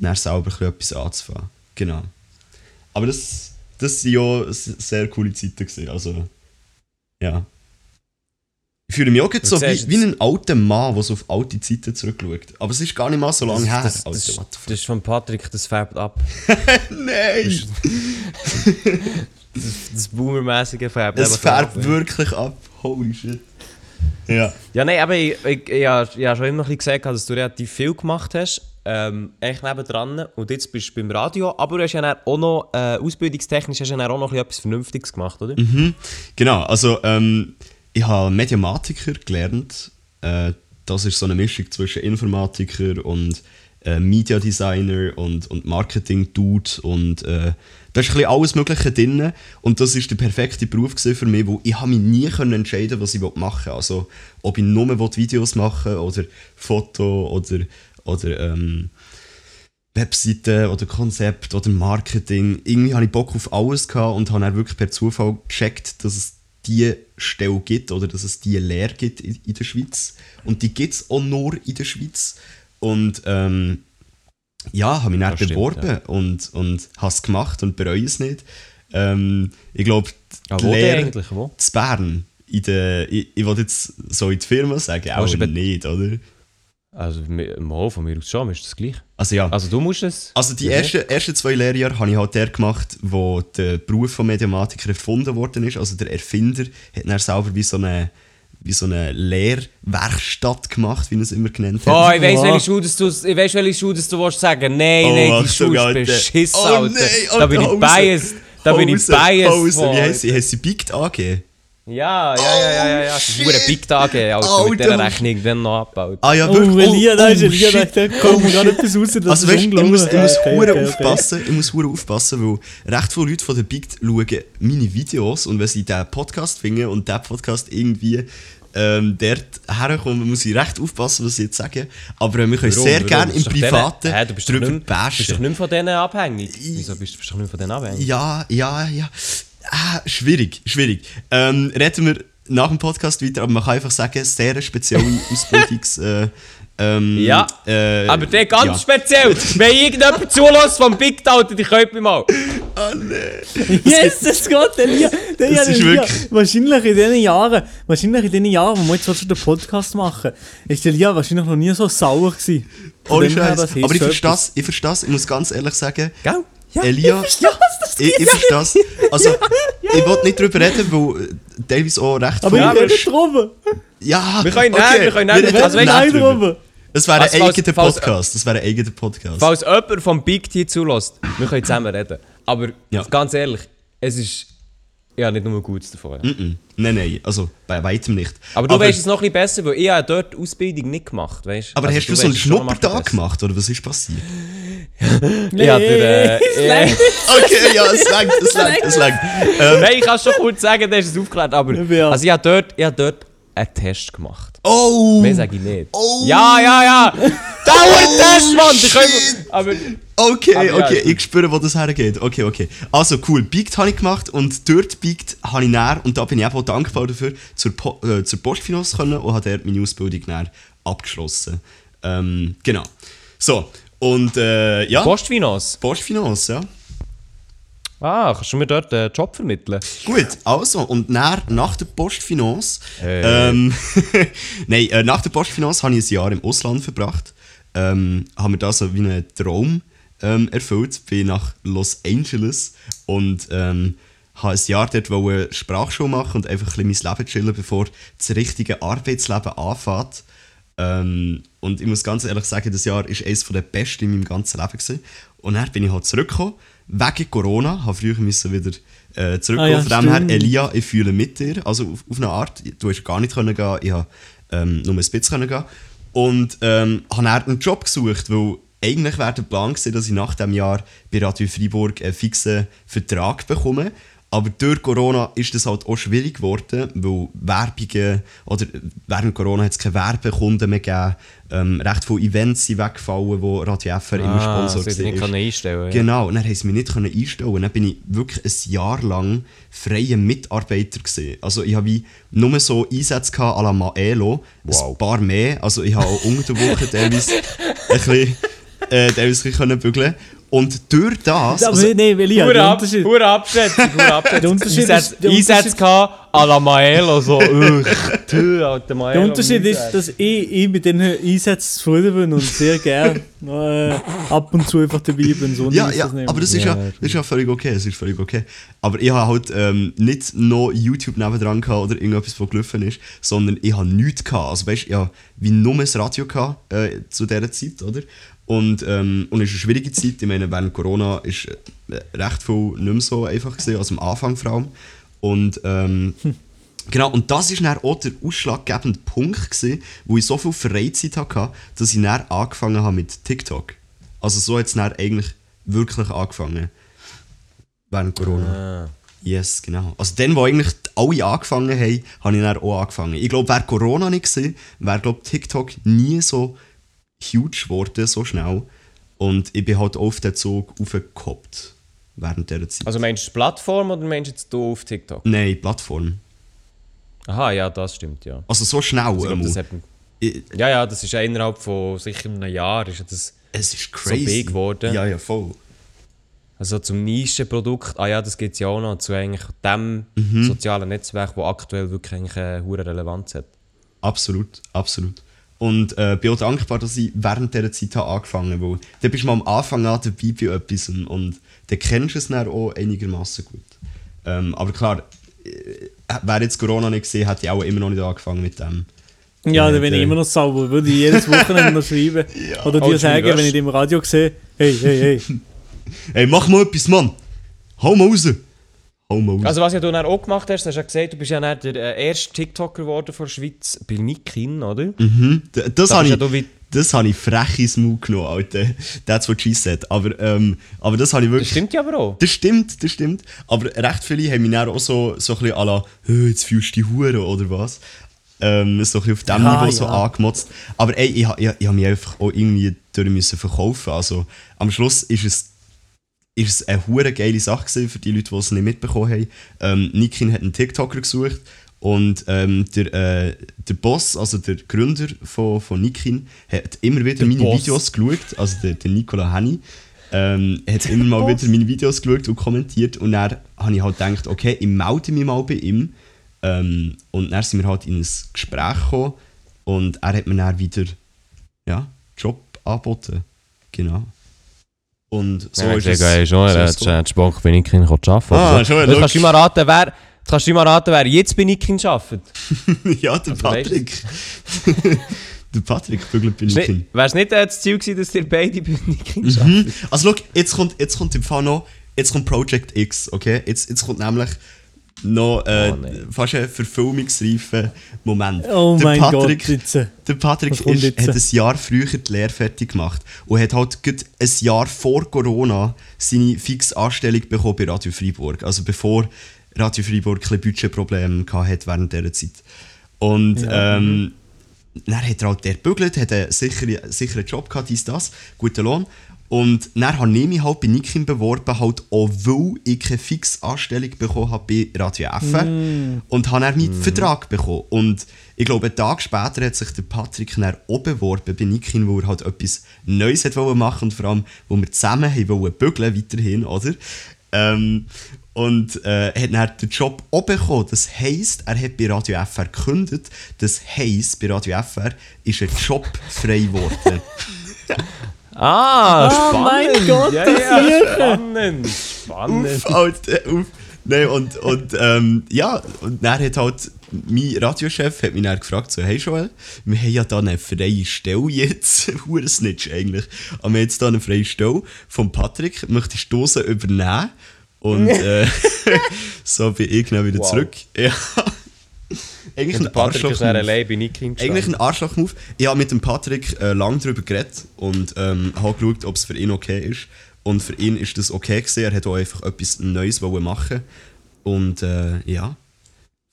dann selber ein etwas anzufangen. Genau. Aber das, das waren ja sehr coole Zeiten. Also, ja. Ich fühle mich auch jetzt so wie, wie ein alter Mann, der so auf alte Zeiten zurückschaut. Aber es ist gar nicht mal so lange her. das, das, Alter, das, das ist von Patrick, das färbt ab. Nein! Das, das Boomer-mäßige färbt Es einfach färbt ab. wirklich ab. Holy shit. Ja. Ja, nein, aber ich, ich, ich, habe- ich habe schon immer ein bisschen gesagt, dass du relativ viel gemacht hast. Ähm, echt nebendran. Und jetzt bist du beim Radio. Aber du hast ja auch noch, äh, ausbildungstechnisch hast du ja auch noch etwas Vernünftiges gemacht, oder? Mhm. Genau, also ähm, ich habe Mediamatiker gelernt. Äh, das ist so eine Mischung zwischen Informatiker und äh, Media Designer und, und Marketing-Dude und äh, da ist ein bisschen alles Mögliche drin und das ist der perfekte Beruf für mich, wo ich habe mich nie können entscheiden was ich machen will. Also ob ich nur Videos machen oder Foto oder, oder ähm, Webseiten oder Konzept oder Marketing. Irgendwie hatte ich Bock auf alles gehabt und habe dann wirklich per Zufall gecheckt, dass es diese Stelle gibt oder dass es diese Lehre gibt in, in der Schweiz. Und die gibt es auch nur in der Schweiz. Und ähm, ja, habe mich dann Das stimmt, beworben ja. und, und habe es gemacht und bereue es nicht. Ähm, ich glaube, die Ah, wo Lehre eigentlich? Wo? Bern, in der, ich, ich will jetzt so in die Firma sagen, auch nicht, oder? Also, mi- mal von mir aus schon, ist das gleich. Also ja, Also, du musst es. also die ersten, ersten zwei Lehrjahre habe ich halt der gemacht, wo der Beruf von Mediamatiker erfunden worden ist. Also der Erfinder hat dann selber wie so eine, wie so eine Lehrwerkstatt gemacht, wie er es immer genannt hat. Oh, ich weiss, Ja. welche Schule das du, ich weiss, welche Schule das du willst sagen. Nein, Oh, nein, die Schule ist Alter. beschissen, Oh, Alter. nein, da Alter, bin ich biased. Da bin ich biased. Wie heisst sie? Heisst sie Biegt AG? Ja, ja, ja, ja, ja, ja. Das ist shit. ein Big Tag, Alter. Mit dieser. Rechnung dann noch abgebaut. Ah ja, Oh, wirklich? Elia, da ist Elia, da, kommt gar nicht raus. Das Also ist weißt, ich muss, ich muss Okay, hure okay, okay. aufpassen, ich muss aufpassen, weil recht viele Leute von der Big schauen meine Videos und wenn sie diesen Podcast finden und der Podcast irgendwie ähm, dort herkommen, muss ich recht aufpassen, was sie jetzt sagen. Aber äh, wir können sehr gerne im du Privaten Hä, du bist doch drüber nicht, bist doch bashen. nicht von denen abhängig. Wieso bist du bist doch nicht von denen abhängig? Ja, ja, ja. Ah, schwierig, schwierig. Ähm, reden wir nach dem Podcast weiter, aber man kann einfach sagen, sehr spezielle Ausbildungs... Äh, ähm, Ja, äh, Aber der ganz ja. speziell. Wenn irgendjemand zulässt vom Big Alter, die könnt mich mal. Yes, das geht, Elia. Der Das ist Elia. wirklich- Wahrscheinlich in den Jahren, wahrscheinlich in den Jahren, wo wir jetzt schon den Podcast machen, ist der Elia wahrscheinlich noch nie so sauer gewesen. Ohne Scheiß. Aber ich verstehe es, ich verstehe es, ich muss ganz ehrlich sagen. Gell? Ja. Elia, Ich verstehe das ich, ich verstehe es. Also, ich wollte nicht darüber reden, weil teilweise auch recht Aber viel- ich rede drüber. Ja, Wir können- nein, wir können nicht- reden also, nicht drüber. Das wäre Also, ein eigener falls- Podcast. Das wäre ein eigener Podcast. Falls jemand vom Big T zulässt, wir können zusammen reden. Aber Ja. ganz ehrlich, es ist ja nicht nur Gutes davon. Mm-mm. Nein, nein, also bei weitem nicht. Aber du weißt es noch ein bisschen besser, weil ich habe dort die Ausbildung nicht gemacht, weißt Aber Also hast du so einen weisst es schon noch mal Schnuppertag gemacht, oder was ist passiert? Ja, der, äh, äh, Okay, ja, es langt, es langt, es langt. Ähm, Nein, ich kann es schon kurz sagen, der ist es aufgeklärt, aber Ja. also ich habe dort, ich habe dort einen Test gemacht. oh! Mehr sage ich nicht. Oh. Ja, ja, ja! Dauer Test, Mann! Können, aber Okay, Aber ja, okay, gut. ich spüre, wo das hergeht. Okay, okay. Also cool, Biegt habe ich gemacht und dort Biegt habe ich näher, und da bin ich auch dankbar dafür, zur, po äh, zur Postfinance können und habe dort meine Ausbildung näher abgeschlossen. Ähm, genau. So, und äh, ja, Postfinance. Postfinance, ja. Ah, kannst du mir dort einen Job vermitteln? Gut, also, und nach, nach der Postfinance, Hey. ähm, nein, äh, nach der Postfinance habe ich ein Jahr im Ausland verbracht. Ähm, habe mir da so wie einen Traum ähm, erfüllt, bin nach Los Angeles und ähm, habe ein Jahr dort wollte Sprachschule machen und einfach ein bisschen mein Leben chillen, bevor das richtige Arbeitsleben anfängt. Ähm, und ich muss ganz ehrlich sagen, das Jahr war eines der besten in meinem ganzen Leben. Gewesen. Und dann bin ich halt zurückgekommen, wegen Corona. habe früher müssen wieder äh, zurückkommen. Ah ja, Von dem her. Elia, ich fühle mit dir. Also auf, auf eine Art, du hast gar nicht können gehen, ich habe ähm, nur ein bisschen können gehen. Und ähm, habe dann einen Job gesucht, weil eigentlich wäre der Plan gewesen, dass ich nach dem Jahr bei Radio Freiburg einen fixen Vertrag bekomme. Aber durch Corona ist das halt auch schwierig geworden, weil Werbungen, oder während Corona hat es keine Werbekunden mehr gegeben, ähm, recht viele Events sind weggefallen, wo Radio FR immer Sponsor Ah, sie nicht einstellen ja. Genau, und dann haben sie mich nicht können einstellen. Dann bin ich wirklich ein Jahr lang freier Mitarbeiter gewesen. Also ich habe nur so Einsätze gehabt à la Maelo, Wow. ein paar mehr. Also ich habe auch unter der Woche teilweise ein bisschen, äh, teilweise ein bisschen bügeln. Und durch das... Aber also, nein, Elia, Hure der ab, Unterschied. hure Abschätzung, hure Abschätzung. Der Unterschied ist- Einsätze- der Einsätze gehabt, à la Maelo, so, tü, alter Maelo. Der Unterschied ist, dass ich, ich mit diesen Einsätzen zufrieden bin und sehr gerne äh, ab und zu einfach dabei bin. So Ja, ich ja, das aber das ist ja, Ja, das ist ja völlig okay, das ist völlig okay. Aber ich habe halt ähm, nicht noch YouTube nebendran gehabt oder irgendetwas, was gelaufen ist, sondern ich habe nichts gehabt. Also weißt, ich habe wie nur das Radio gehabt, äh, zu dieser Zeit, oder? Und, ähm, und es ist eine schwierige Zeit, ich meine, während Corona ist äh, recht viel nicht mehr so einfach gewesen, als am Anfang vor allem. Und ähm, Genau, und das war dann auch der ausschlaggebende Punkt, gewesen, wo ich so viel Freizeit hatte, dass ich dann angefangen habe mit TikTok. Also so hat es dann eigentlich wirklich angefangen. Während Corona. Ah. Yes, genau. Also dann, wo eigentlich alle angefangen haben, habe ich dann auch angefangen. Ich glaube, wäre Corona nicht gewesen, wäre TikTok nie so huge geworden, so schnell. Und ich bin halt auf den Zug aufgehoppt während dieser Zeit. Also meinst du Plattform oder meinst du jetzt du auf TikTok? Nein, Plattform. Aha, ja, das stimmt, ja. Also so schnell. Ich glaub, das hat, Ich- ja, ja, das ist ja innerhalb von sicher einem Jahr ist das Es ist crazy. big geworden. Ja, ja, voll. also zum Nischenprodukt, ah ja, das gibt es ja auch noch, zu eigentlich dem Mhm. sozialen Netzwerk, das aktuell wirklich eigentlich eine hohe Relevanz hat. Absolut, absolut. Und äh, bin auch dankbar, dass ich während dieser Zeit habe angefangen habe, weil dann bist du mal am Anfang an dabei bei etwas und, und dann kennst du es dann auch einigermaßen gut. Ähm, aber klar, äh, wäre jetzt Corona nicht gesehen, hätte ich auch immer noch nicht angefangen mit dem. Ja, Ja, dann bin ich immer noch sauber. Würde ich jedes Wochenende noch schreiben. Oder Oh, dir sagen, Entschuldigung. wenn ich dich im Radio sehe, hey, hey, hey. Hey, mach mal etwas, Mann! Hau mal raus! Raus. Also was ja du dann auch gemacht hast, du hast ja gesagt, du bist ja dann der äh, erste TikToker geworden von der Schweiz bei Nikin, oder? Mhm. Das Da habe ich, ja du das habe ich frech ins Maul genommen, Alter. That's what she said. Aber, ähm, aber das habe ich Das wirklich... stimmt ja aber auch. Das stimmt, das stimmt. Aber recht viele haben mich dann auch so, so ein bisschen à la, «Hö, jetzt fühlst du die Hure oder was? Ähm, so ein bisschen auf diesem Ja, Niveau so ja. angemotzt. Aber ey, ich, ha- ich, ich habe mich einfach auch irgendwie durch müssen verkaufen. Also am Schluss ist es, ist es eine hure geile Sache gewesen für die Leute, die es nicht mitbekommen haben. Ähm, Nikin hat einen TikToker gesucht und ähm, der, äh, der Boss, also der Gründer von, von Nikin, hat immer wieder meine Boss. Videos geschaut, also der, der Nicola Henny. Ähm, hat immer mal wieder meine Videos geschaut und kommentiert und dann habe ich halt gedacht, okay, ich melde mich mal bei ihm ähm, und dann sind wir halt in ein Gespräch gekommen und er hat mir dann wieder ja, Job angeboten. Genau. Und so ja, ist es. geil, schon. so Er ist hat schon Spock bei Nikin arbeiten. Ah, so. schon, Jetzt kannst du mal raten, wer... Jetzt kannst du mal raten, wer jetzt bei Nikin arbeitet. ja, der Also, Patrick. der Patrick bügelt bei Wäre Nikin. es nicht äh, das Ziel gewesen, dass ihr beide bei Nikin Mhm. arbeitet? Also, schau, jetzt kommt, jetzt kommt im Fall noch, jetzt kommt Project X, okay? Jetzt, jetzt kommt nämlich noch äh, Oh, fast ein verfilmungsreifer Moment. Oh Der mein Patrick, Gott, jetzt. äh, Der Patrick ist, jetzt? hat ein Jahr früher die Lehre fertig gemacht und hat halt ein Jahr vor Corona seine fixe Anstellung bekommen bei Radio Freiburg. Also bevor Radio Freiburg ein bisschen Budgetprobleme hatte während dieser Zeit. Und ähm, dann hat er halt der gebügelt, hat einen sicheren, sicheren Job gehabt, dies, das, guten Lohn. Und dann habe ich mich halt bei Nikin beworben, halt auch weil ich keine fixe Anstellung bekommen habe bei Radio FR. Und habe dann meinen Vertrag bekommen. Und ich glaube, einen Tag später hat sich der Patrick dann auch beworben bei Nikin, wo er halt etwas Neues hat wollen machen und vor allem, wo wir zusammen haben wollen bügeln, weiterhin, oder? Ähm, und äh, hat dann den Job auch bekommen. Das heisst, er hat bei Radio FR gekündigt. Das heisst, bei Radio FR ist ein Job frei geworden. Ah, Oh spannend. mein Gott, ja, das ja, spannend. Spannend. Uff, Alter, uff. Nein, und, und ähm, ja, und dann hat halt mein Radiochef hat mich dann gefragt, so, hey Joel, wir haben ja da eine freie Stelle jetzt, hure Snitch eigentlich, aber wir haben jetzt da eine freie Stelle von Patrick, möchtest du sie übernehmen? Und äh, so bin ich dann wieder Wow. zurück. Ja. Eigentlich ein Patrick ist allein Nikin Eigentlich ein Arschloch-Move. Ich habe mit dem Patrick äh, lange darüber geredet und ähm, habe geschaut, ob es für ihn okay ist. Und für ihn ist das okay gewesen. Er hat auch einfach etwas Neues machen Und äh, ja,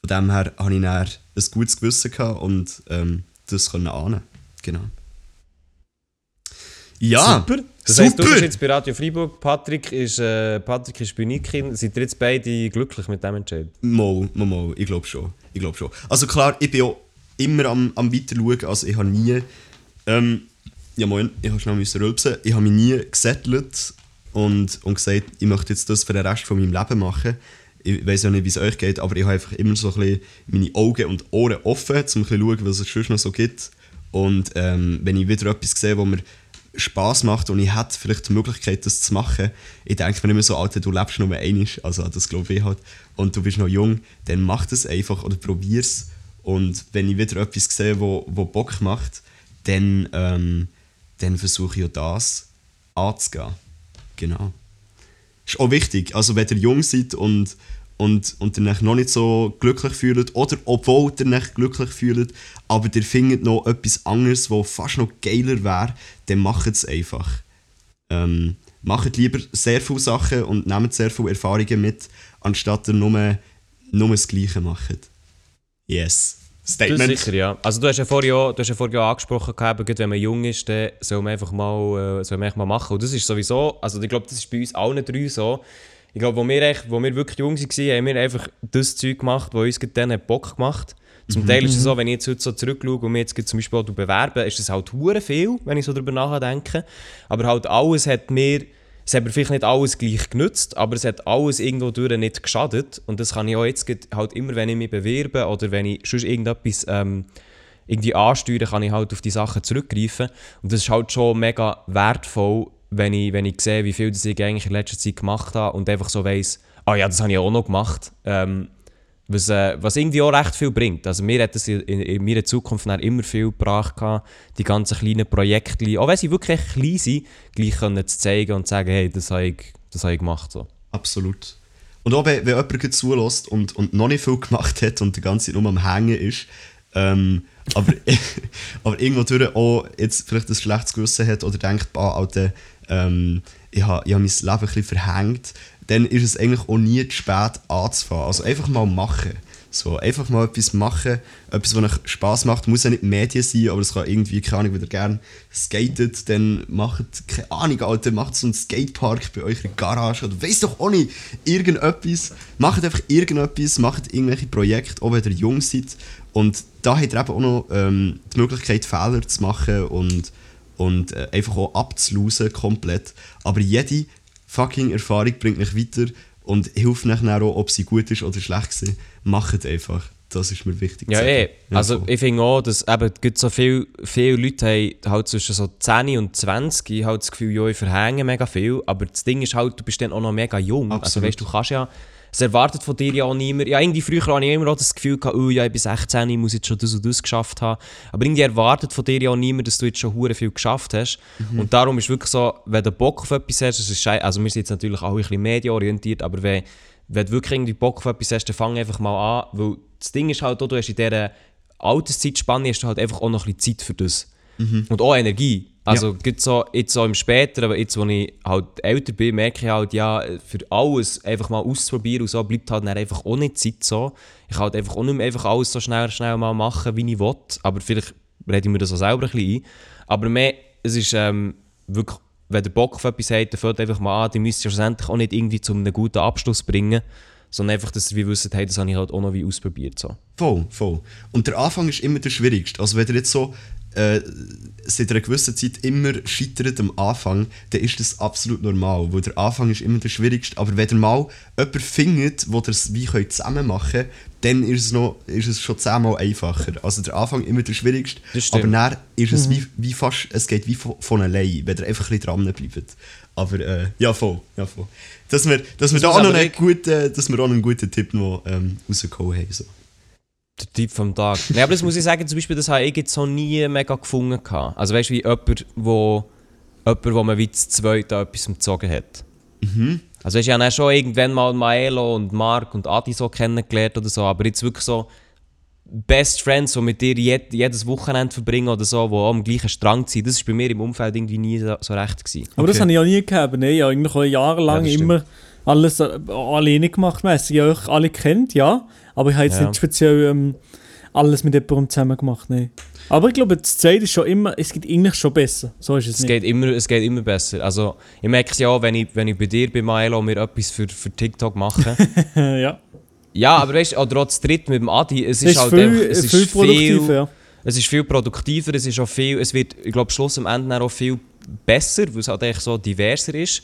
von dem her habe ich dann ein gutes Gewissen gehabt und ähm, das können ahnen. Genau. Ja, Super. Das super. heisst, du bist jetzt bei Radio Freiburg, Patrick ist, äh, Patrick ist bei Nikin. Seid ihr jetzt beide glücklich mit dem Entscheid? Mal, mal, mal, ich glaube schon. Ich glaube schon. Also klar, ich bin auch immer am, am weiterschauen. Also ich habe nie. Ähm, ja moin, ich habe schnell rülpsen. Ich habe mich nie gesettelt und, und gesagt, ich möchte jetzt das für den Rest von meinem Leben machen. Ich weiß ja nicht, wie es euch geht, aber ich habe einfach immer so ein bisschen meine Augen und Ohren offen, um ein bisschen zu schauen, was es sonst noch so gibt. Und ähm, wenn ich wieder etwas sehe, wo mir Spaß macht und ich hätte vielleicht die Möglichkeit, das zu machen, ich denke mir immer so, Alter, du lebst nur einmal, also das glaube ich halt, und du bist noch jung, dann mach das einfach oder probier's. Und wenn ich wieder etwas sehe, wo, wo Bock macht, dann, ähm, dann versuche ich auch das anzugehen. Genau. Ist auch wichtig, also wenn ihr jung seid und, und, und ihr euch noch nicht so glücklich fühlt, oder obwohl ihr euch glücklich fühlt, aber ihr findet noch etwas anderes, was fast noch geiler wäre, dann macht es einfach. Ähm, macht lieber sehr viele Sachen und nehmt sehr viele Erfahrungen mit, anstatt ihr nur, nur das Gleiche macht. Yes. Statement. sicher, ja. Also du hast ja vorhin auch, du hast ja vorhin auch angesprochen, gehabt, wenn man jung ist, dann soll man einfach mal, äh, soll man einfach mal machen. Und das ist sowieso, also ich glaube, das ist bei uns allen drei so. Ich glaube, wo wir, echt, wo wir wirklich jung waren, haben wir einfach das Zeug gemacht, was uns dann hat Bock gemacht Zum Teil ist es so, wenn ich jetzt heute so zurückschaue und mir jetzt zum Beispiel auch bewerben, ist das halt hure viel, wenn ich so darüber nachdenke. Aber halt alles hat mir, es hat mir vielleicht nicht alles gleich genützt, aber es hat alles irgendwo durch nicht geschadet. Und das kann ich auch jetzt halt immer, wenn ich mich bewerbe oder wenn ich sonst irgendetwas ähm, irgendwie ansteuere, kann ich halt auf die Sachen zurückgreifen. Und das ist halt schon mega wertvoll, wenn ich, wenn ich sehe, wie viel das ich eigentlich in letzter Zeit gemacht habe und einfach so weiss, ah ja, das habe ich auch noch gemacht. Ähm, Was, äh, was irgendwie auch recht viel bringt. Also mir hat es in, in, in meiner Zukunft immer viel gebracht, gehabt, die ganzen kleinen Projekte, auch wenn sie wirklich klein sind, gleich können zu zeigen und zu sagen, hey, das habe ich, das habe ich gemacht. So. Absolut. Und auch wenn, wenn jemand zulässt und, und noch nicht viel gemacht hat und die ganze Zeit nur am Hängen ist, ähm, aber, aber irgendwo durch auch jetzt vielleicht ein schlechtes Gewissen hat oder denkt, bah, Alter, ähm, ich habe hab mein Leben ein verhängt, dann ist es eigentlich auch nie zu spät anzufangen. Also einfach mal machen. So, einfach mal etwas machen, etwas, was euch Spass macht. Muss ja nicht Medien sein, aber es kann irgendwie, keine Ahnung, wenn ihr gerne skatet, dann macht, keine Ahnung, Alter, macht so einen Skatepark bei eurer Garage oder weiss doch auch nicht, irgendetwas. Macht einfach irgendetwas, macht irgendwelche Projekte, auch wenn ihr jung seid. Und da habt ihr eben auch noch ähm, die Möglichkeit, Fehler zu machen und, und äh, einfach auch abzulosen komplett. Aber jede fucking Erfahrung bringt mich weiter und hilft nachher auch, ob sie gut ist oder schlecht war. Macht einfach. Das ist mir wichtig. Ja, eh. Ja, Also voll. ich finde auch, dass eben gibt so viel, viele Leute haben halt zwischen so 10 und 20 halt das Gefühl, ja, ich verhänge mega viel, aber das Ding ist halt, du bist dann auch noch mega jung. Also Absolut. weißt du, kannst ja, es erwartet von dir ja auch niemand. Ja, irgendwie früher hatte ich immer auch das Gefühl, gehabt, oh, ja, ich bin 16, ich muss jetzt schon das und das geschafft haben. Aber irgendwie erwartet von dir ja auch niemand, dass du jetzt schon hure viel geschafft hast. Mhm. Und darum ist wirklich so, wenn du Bock auf etwas hast, das ist schei- also wir sind jetzt natürlich auch ein bisschen medienorientiert, aber wenn, wenn du wirklich irgendwie Bock auf etwas hast, dann fang einfach mal an, weil das Ding ist halt auch, du hast in dieser Alterszeitspanne hast du halt einfach auch noch ein bisschen Zeit für das. Und auch Energie. Also gibt so, jetzt so im Späteren, aber jetzt, wo ich halt älter bin, merke ich halt, ja, für alles einfach mal auszuprobieren und so bleibt halt dann einfach auch nicht Zeit so. Ich kann halt einfach auch nicht mehr einfach alles so schnell, schnell mal machen, wie ich will. Aber vielleicht rede ich mir das auch selber ein bisschen ein. Aber mehr, es ist ähm, wirklich, wenn der Bock auf etwas hat, dann fällt einfach mal an, die müsst ihr schlussendlich auch nicht irgendwie zu einem guten Abschluss bringen, sondern einfach, dass wie wisst, hey, das habe ich halt auch noch wie ausprobiert. So. Voll, voll. Und der Anfang ist immer der schwierigste. Also wenn ihr jetzt so äh, seit einer gewissen Zeit immer scheitert am Anfang, dann ist das absolut normal, weil der Anfang ist immer der schwierigste. Aber wenn ihr mal jemanden findet, wo ihr es wie könnt zusammen machen könnt, dann ist es, noch, ist es schon zehnmal einfacher. Also der Anfang immer der schwierigste, Das aber dann ist es wie, wie fast, es geht wie von, von allein, wenn ihr einfach ein bisschen dran bleibt. Aber äh, ja, voll, ja, voll. Dass wir, dass wir da auch noch einen guten, dass wir auch noch einen guten Tipp noch ähm, rausgehauen haben. So. Der Typ vom Tag. Nein, aber das muss ich sagen, zum Beispiel, das habe ich jetzt so nie mega gefunden. gehabt. Also weißt du, wie jemand, wo, jemand, wo man wie zu zweit an etwas gezogen hat. Also weißt, du, ich habe dann schon irgendwann mal Maelo und Mark und Adi so kennengelernt oder so, aber jetzt wirklich so Best Friends, die mit dir jed jedes Wochenende verbringen oder so, die auch am gleichen Strang ziehen, das war bei mir im Umfeld irgendwie nie so, so recht. Gewesen. Aber das Okay. habe ich auch nie gehabt. Ne? Ich habe eigentlich auch jahrelang Ja, das stimmt. Alles äh, alleine gemacht. Ich habe euch alle kennt, ja. Aber ich habe jetzt Ja. nicht speziell ähm, alles mit jemandem zusammen gemacht. Ne? Aber ich glaube, das Zweite ist schon immer, es geht eigentlich schon besser. So ist es, Es nicht. geht, immer, es geht immer besser. Also, ich merke es ja auch, wenn ich, wenn ich bei dir, bei Maelo, mir etwas für, für TikTok mache. ja. Ja, aber weißt du, auch zu dritt mit dem Adi, es Es ist, halt viel, einfach, es viel ist produktiver. viel, ja. es ist viel produktiver, es ist auch viel, es wird, ich glaube, Schluss am Ende auch viel besser, weil es halt echt so diverser ist.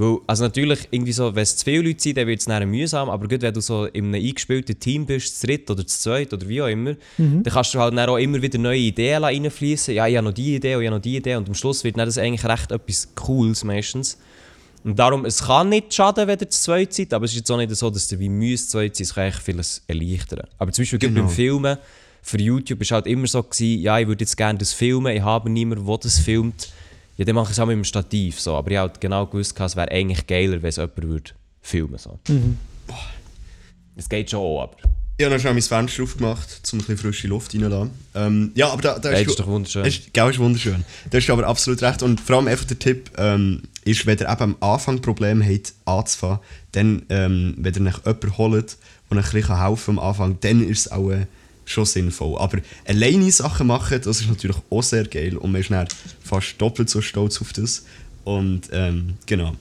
Weil, also natürlich, irgendwie so, wenn es zu viele Leute sind, dann wird es dann mühsam, aber gut, wenn du so in einem eingespielten Team bist, zu dritt oder zu zweit oder wie auch immer, dann kannst du halt dann auch immer wieder neue Ideen reinfließen. Ja, ich habe noch die Idee und ich habe noch die Idee und am Schluss wird dann das eigentlich recht etwas Cooles meistens. Und darum, es kann nicht schaden, wenn ihr zu zweit seid, aber es ist jetzt auch nicht so, dass ihr wie müsst zu zweit sein, es kann eigentlich vieles erleichtern. Aber zum Beispiel Genau. beim Filmen, für YouTube war halt immer so, gewesen, ja, ich würde jetzt gerne das filmen, ich habe niemanden, der das filmt. Ja, dann mache ich es auch mit dem Stativ. So. Aber ich habe halt genau gewusst, es wäre eigentlich geiler, wenn es jemand würde filmen so. Es geht schon auch, aber Ich habe noch schnell mein Fenster aufgemacht, um ein bisschen frische Luft reinzulassen. Ähm, ja, aber da, da Hey, ist das ist doch wunderschön. Ist, gell, ist wunderschön. Da ist aber absolut recht. Und vor allem einfach der Tipp ähm, ist, wenn ihr eben am Anfang Probleme habt, anzufangen, dann, ähm, wenn ihr nach jemanden holt, der euch ein bisschen helfen kann am Anfang, dann ist es auch äh, schon sinnvoll. Aber alleine Sachen machen, das ist natürlich auch sehr geil und man ist dann fast doppelt so stolz auf das. Und ähm, genau.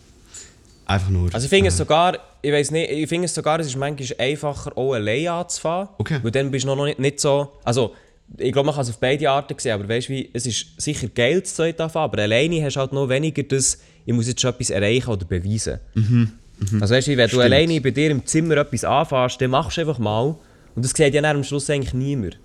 Einfach nur. Also ich finde es sogar, ich weiß nicht, ich finde es sogar, es ist manchmal einfacher, auch allein anzufahren. Okay. Weil dann bist du noch nicht, nicht so, also ich glaube, man kann es auf beide Arten sehen, aber weißt du wie, es ist sicher Geld zu zweit anfangen, aber alleine hast du halt noch weniger das, ich muss jetzt schon etwas erreichen oder beweisen. Also weißt du, wie, wenn du Stimmt. alleine bei dir im Zimmer etwas anfährst, dann machst du einfach mal und das sieht ja dann am Schluss eigentlich niemand.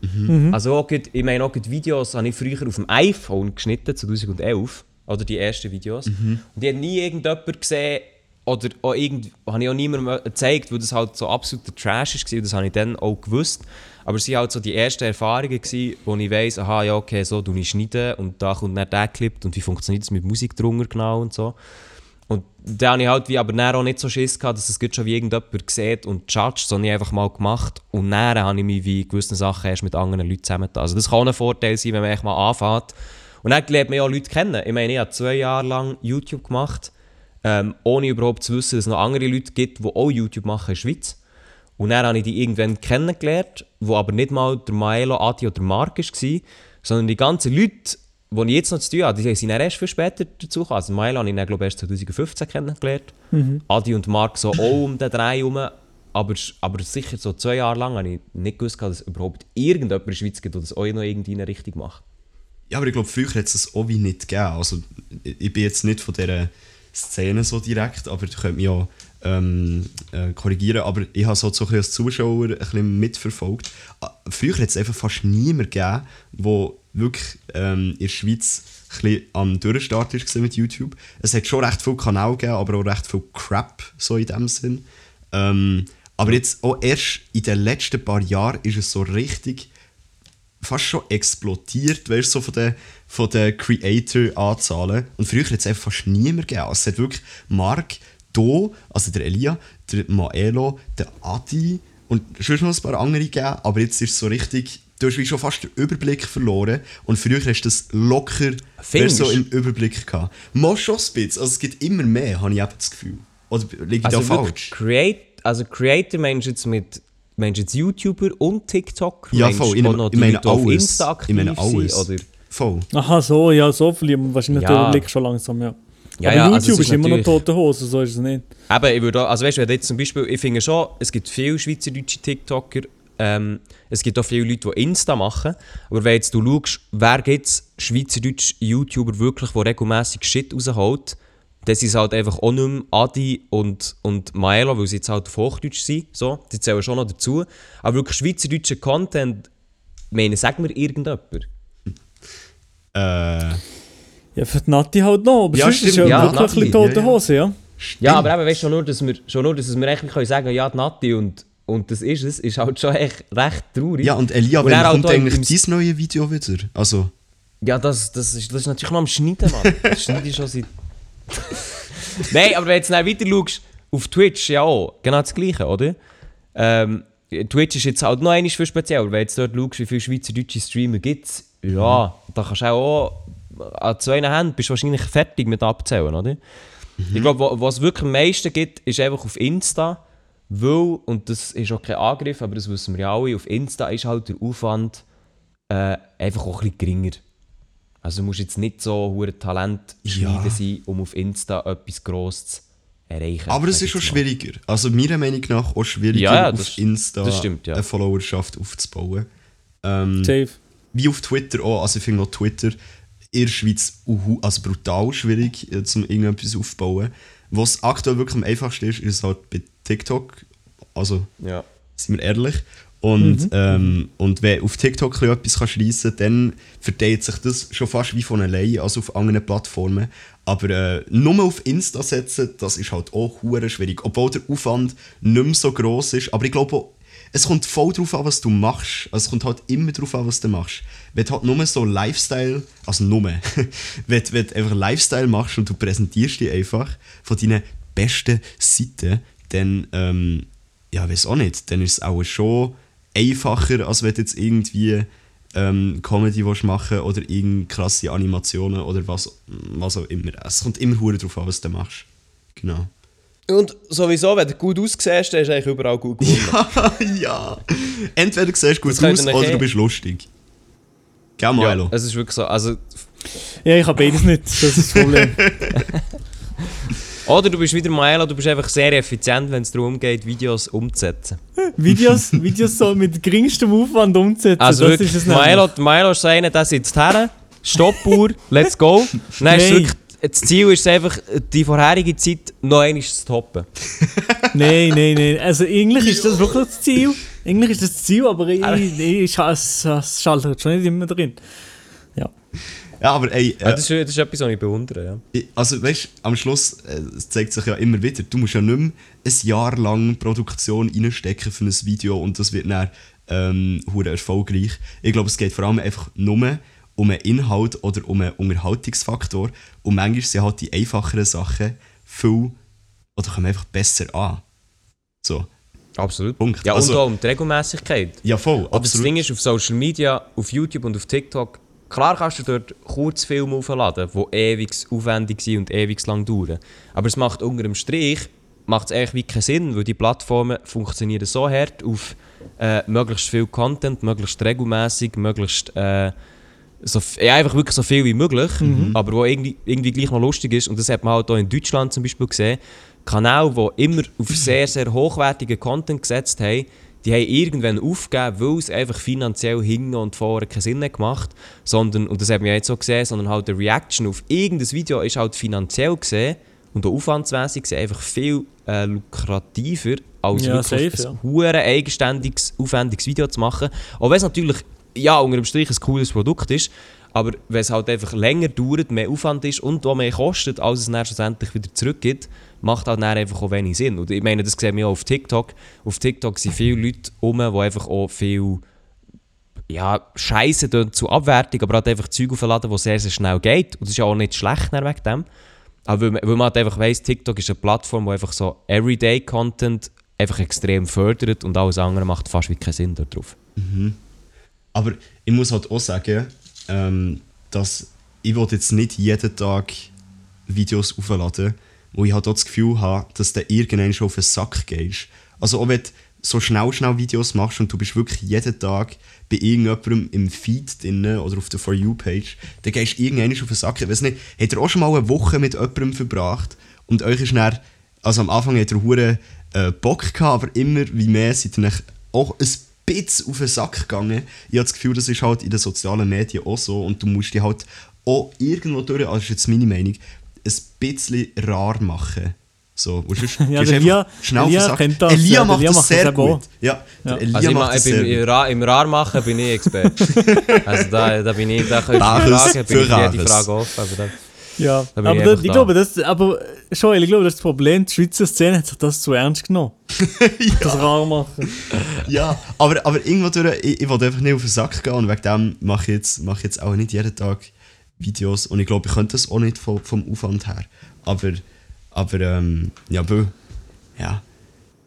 Also auch gerade, ich meine auch gerade Videos habe ich früher auf dem iPhone geschnitten, 2011, oder die ersten Videos. Und die hat nie irgendjemand gesehen, oder auch irgendwie, habe ich auch niemandem gezeigt, weil das halt so absoluter Trash war, das habe ich dann auch gewusst. Aber es waren halt so die ersten Erfahrungen, gewesen, wo ich weiss, aha, ja, okay, so tue ich schneiden und da kommt dann der Clip und wie funktioniert das mit Musik drunter genau und so. Und da habe ich halt wie aber dann auch nicht so Schiss gehabt, dass es gut schon wie irgendjemand sieht und judgt, sondern ich einfach mal gemacht. Und dann habe ich mich wie gewisse Sachen erst mit anderen Leuten zusammengetan. Also das kann ein Vorteil sein, wenn man echt mal anfängt. Und dann lernt man ja auch Leute kennen. Ich meine, ich habe zwei Jahre lang YouTube gemacht, ähm, ohne überhaupt zu wissen, dass es noch andere Leute gibt, die auch YouTube machen in der Schweiz. Und dann habe ich die irgendwann kennengelernt, wo aber nicht mal der Maelo, Adi oder Mark war, sondern die ganzen Leute, die ich jetzt noch zu tun habe, die sind dann erst viel später dazu gekommen. Also Maelo habe ich dann, glaube ich, erst 2015 kennengelernt. Adi und Mark so auch um den Drei herum. Aber, aber sicher so zwei Jahre lang habe ich nicht gewusst, dass es überhaupt irgendjemand in der Schweiz gibt, der das auch noch irgendwie in eine Richtung macht. Ja, aber ich glaube, früher hat es das auch wie nicht gegeben. Also, ich ich bin jetzt nicht von dieser Szene so direkt, aber du könnt mich ja ähm, äh, korrigieren. Aber ich habe so, so ein bisschen als Zuschauer ein bisschen mitverfolgt. Ah, Früher hat es einfach fast niemanden gegeben, der wirklich ähm, in der Schweiz ein am Durchstart war mit YouTube. Es hat schon recht viele Kanäle gegeben, aber auch recht viel Crap, so in dem Sinn. Ähm, aber jetzt auch erst in den letzten paar Jahren ist es so richtig fast schon explodiert, weißt so von den, von den Creator-Anzahlen. Und früher hat es einfach fast niemand gegeben. Also es hat wirklich Mark, Do, also der Elia, der Maelo, der Adi und schon noch ein paar andere gegeben, aber jetzt ist es so richtig, du hast wie schon fast den Überblick verloren und früher hast du das locker so im Überblick gehabt. Mal schon ein bisschen, also es gibt immer mehr, habe ich eben das Gefühl. Oder liege ich da Also falsch? wirklich Create, also Creator meinst du jetzt mit meinst du jetzt YouTuber und TikTok? Ja, Meinst voll. Ich, noch ich die meine Leute, auf alles. Insta aktiv Ich meine sind, alles. Oder? Voll. Aha, so, ja, so verliert man wahrscheinlich Ja. den Überblick schon langsam, ja. Ja, Aber ja, also YouTube ist ist immer noch tote Hose, so ist es nicht. Eben, ich würde auch, also weißt du, wenn jetzt zum Beispiel, ich finde schon, es gibt viele schweizerdeutsche TikToker, ähm, es gibt auch viele Leute, die Insta machen, aber wenn jetzt du schaust, wer gibt es schweizerdeutsche YouTuber wirklich, die regelmäßig Shit rausholt, das ist halt einfach auch nicht mehr Adi und, und Maelo, weil sie jetzt halt auf Hochdeutsch sind, so, die zählen schon noch dazu, aber wirklich schweizerdeutscher Content, ich meine, sag mir irgendjemand. Äh, Ja, für die Nati halt noch, aber Ja, sonst ist stimmt, ja ja, wirklich ein bisschen Nati, tote ja, ja. Hose, ja. Ja, aber eben, weißt du, schon nur, dass wir, schon nur, dass wir echt können sagen ja, die Nati und, und das ist es, ist halt schon echt recht traurig. ja, und Elia, Und wann kommt halt auch im- eigentlich dein neue Video wieder? Also, Ja, das, das, ist, das ist natürlich noch am Schneiden, Mann. Das schneide ich schon seit... Nein, aber wenn du jetzt dann weiter schaust, auf Twitch ja auch, genau das Gleiche, oder? Ähm, Twitch ist jetzt halt noch einmal viel speziell, weil wenn du jetzt dort schaust, wie viele schweizerdeutsche Streamer gibt es, ja, da kannst du auch an zwei Händen bist du wahrscheinlich fertig mit abzählen, oder? Ich glaube, wo- was es wirklich am meisten gibt, ist einfach auf Insta, weil, und das ist auch kein Angriff, aber das wissen wir ja alle, auf Insta ist halt der Aufwand äh, einfach auch ein bisschen geringer. Also du musst jetzt nicht so hure Talent schneiden Ja. sein, um auf Insta etwas Grosses zu erreichen. aber es ist schon schwieriger. Also meiner Meinung nach auch schwieriger, Ja, ja, auf das- Insta das stimmt, ja. eine Followerschaft aufzubauen. Ähm, Safe. wie auf Twitter auch. Also ich finde auch Twitter in der Schweiz uhu- also brutal schwierig, äh, zum irgendetwas aufzubauen. Was aktuell wirklich am einfachsten ist, ist halt bei TikTok. Also Ja. sind wir ehrlich. Und, ähm, und wenn auf TikTok etwas schliessen kann, dann verteilt sich das schon fast wie von alleine, also auf anderen Plattformen. Aber äh, nur auf Insta setzen, das ist halt auch hure schwierig. Obwohl der Aufwand nicht mehr so gross ist. Aber ich glaube, es kommt voll drauf an, was du machst. Also es kommt halt immer drauf an, was du machst. Wenn du halt nur so Lifestyle, also nur, wenn, du- wenn du einfach Lifestyle machst und du präsentierst dich einfach von deinen besten Seiten, dann, ähm, ja, weiß auch nicht, dann ist es auch schon einfacher, als wenn du jetzt irgendwie ähm, Comedy willst machen oder irgend krasse Animationen oder was, was auch immer. Es kommt immer hure drauf an, was du machst. Genau. Und sowieso, wenn du gut aussiehst, dann du eigentlich überall gut gewonnen. ja. Entweder du siehst gut aus oder du bist lustig. Gell, ja, Milo? es ist wirklich so. Also, Ja, ich habe beides nicht, das ist das Problem. oder du bist wieder Milo, du bist einfach sehr effizient, wenn es darum geht, Videos umzusetzen. Videos, Videos so mit geringstem Aufwand umzusetzen, Also das wirklich, ist. Milo, Milo ist so einer, der sitzt her, Stoppuhr, let's go. Nein. wirklich, das Ziel ist einfach, die vorherige Zeit noch einmal zu toppen. Nein, nein, nein. Also eigentlich ist das wirklich das Ziel. Eigentlich ist das Ziel, aber ich, ich, ich, es, es schaltet schon nicht immer drin. Ja. Ja, aber ey, äh, das, ist, das ist etwas, was ich bewundere. Ja. also weißt am Schluss äh, es zeigt sich ja immer wieder, du musst ja nicht mehr ein Jahr lang Produktion reinstecken für ein Video und das wird dann ähm, erfolgreich. Ich glaube, es geht vor allem einfach nur um einen Inhalt oder um einen Unterhaltungsfaktor und manchmal sind halt die einfacheren Sachen viel oder kommen einfach besser an. So, Absolut. Punkt. Ja, Also- und auch um die Regelmäßigkeit. ja voll, Aber das Ding ist, auf Social Media, auf YouTube und auf TikTok, klar kannst du dort Kurzfilme aufladen, die ewig aufwendig sind und ewig lang dauern. Aber es macht unter dem Strich macht es eigentlich wie keinen Sinn, weil die Plattformen funktionieren so hart auf äh, möglichst viel Content, möglichst regelmäßig, möglichst äh, so, ja, einfach wirklich so viel wie möglich, aber wo irgendwie, irgendwie gleich noch lustig ist. Und das hat man halt auch in Deutschland zum Beispiel gesehen. Kanäle, die immer auf sehr, sehr hochwertigen Content gesetzt haben, die haben irgendwann aufgegeben, weil es einfach finanziell hinten und vorne keinen Sinn gemacht. Sondern, und das man ja jetzt so gesehen, sondern halt die Reaction auf irgendein Video ist halt finanziell gesehen und auch aufwandsmässig gesehen einfach viel äh, lukrativer, als Ja, wirklich safe, ein ja. eigenständiges, aufwendiges Video zu machen. Auch wenn es natürlich, ja, unter dem Strich ein cooles Produkt ist, aber wenn es halt einfach länger dauert, mehr Aufwand ist und auch mehr kostet, als es dann schlussendlich wieder zurückgibt, macht halt dann einfach auch wenig Sinn. Und ich meine, das sehen wir auch auf TikTok. Auf TikTok sind viele Leute rum, die einfach auch viel ja, Scheiße zu Abwertung, aber halt einfach Zeug aufladen, wo sehr, sehr schnell geht. Und das ist ja auch nicht schlecht wegen dem. Aber weil man, halt einfach weiss, TikTok ist eine Plattform, die einfach so Everyday-Content einfach extrem fördert und alles andere macht fast wie keinen Sinn dort drauf. Aber ich muss halt auch sagen, ähm, dass ich will jetzt nicht jeden Tag Videos aufladen, wo ich halt auch das Gefühl habe, dass du irgendwann schon auf den Sack gehst. Also auch wenn du so schnell, schnell Videos machst und du bist wirklich jeden Tag bei irgendjemandem im Feed drin oder auf der For You-Page, dann gehst du irgendwann auf den Sack. Ich weiß nicht, habt ihr auch schon mal eine Woche mit jemandem verbracht und euch ist dann, also am Anfang hat ihr hure äh, Bock gehabt, aber immer wie mehr seid ihr auch ein bisschen auf den Sack gegangen. Ich habe das Gefühl, das ist halt in den sozialen Medien auch so und du musst dich halt auch irgendwo durch, also das ist jetzt meine Meinung, ein bisschen rar machen. So, wo sonst Ja, Elia- schnell auf Elia kennt das, Elia ja, macht Elia das macht sehr das gut. Ja, Ja. Elia Also ich, macht ma- das ich bin, sehr im. Ra im Rar machen bin ich Experte. also da, da bin ich, da mich ist fragen, bin ich Rares. Frage offen. Aber da, Ja, Da bin aber ich da, ich glaube, das, aber Joel, ich glaube, das ist das Problem. Die Schweizer Szene hat sich das zu ernst genommen. Das rar machen. Ja, aber, aber irgendwo durch, ich, ich wollte einfach nicht auf den Sack gehen und wegen dem mache ich jetzt, mache ich jetzt auch nicht jeden Tag Videos und ich glaube, ich könnte das auch nicht vom, vom Aufwand her. Aber, aber ähm, ja, bö, ja,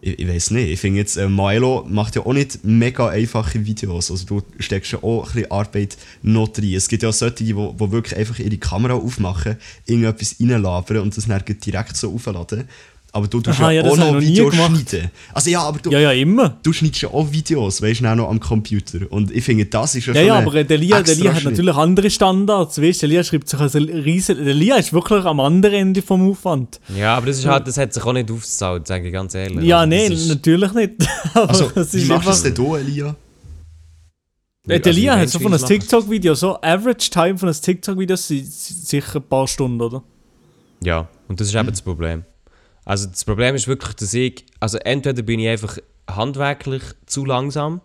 ich, ich weiß nicht. Ich finde jetzt, äh, Milo macht ja auch nicht mega einfache Videos. Also du steckst ja auch ein bisschen Arbeit noch drin. Es gibt ja auch solche, die, die wirklich einfach ihre Kamera aufmachen, irgendetwas reinlabern und das dann direkt so aufladen. Aber du tust Aha, ja, ja, auch noch Videos schneiden. Also ja, aber du, Ja, ja, immer. du schneidest ja auch Videos, weißt du, auch noch am Computer. Und ich finde, das ist ja, Ja, schon ja, ein aber der Lia, der Lia hat natürlich andere Standards. Weißt du, der Lia schreibt sich also riesen. Der Lia ist wirklich am anderen Ende vom Aufwand. ja, aber das, ist halt, das hat sich auch nicht aufgezahlt, sage ich ganz ehrlich. Ja, Also, nein, natürlich nicht. aber Also, wie ist machst du das denn du, Elia? Äh, Der Also, Lia hat so von einem. TikTok-Video, so Average Time von einem TikTok-Video si- si- sicher ein paar Stunden, oder? Ja, und das ist eben das Problem. Also das Problem ist wirklich, dass ich, also entweder bin ich einfach handwerklich zu langsam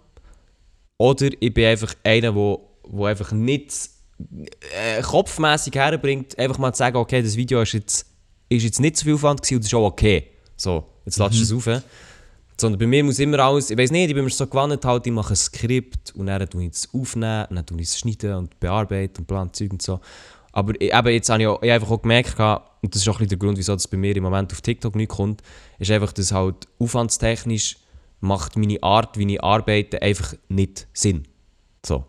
oder ich bin einfach einer, wo, wo einfach nicht äh, kopfmäßig herbringt, einfach mal zu sagen, okay, das Video ist jetzt, ist jetzt nicht so viel Aufwand gewesen und das ist auch okay. So, jetzt lass du es auf. Sondern bei mir muss immer alles, ich weiß nicht, ich bin mir so gewandt, halt, ich mache ein Skript und dann tue ich es aufnehmen und dann tue ich es schneiden und bearbeiten und plan Zeug und so. Aber eben, jetzt habe ich, auch, ich habe einfach auch gemerkt, und das ist auch ein bisschen der Grund, wieso das bei mir im Moment auf TikTok nicht kommt, ist einfach, dass halt aufwandstechnisch macht meine Art, wie ich arbeite, einfach nicht Sinn. So.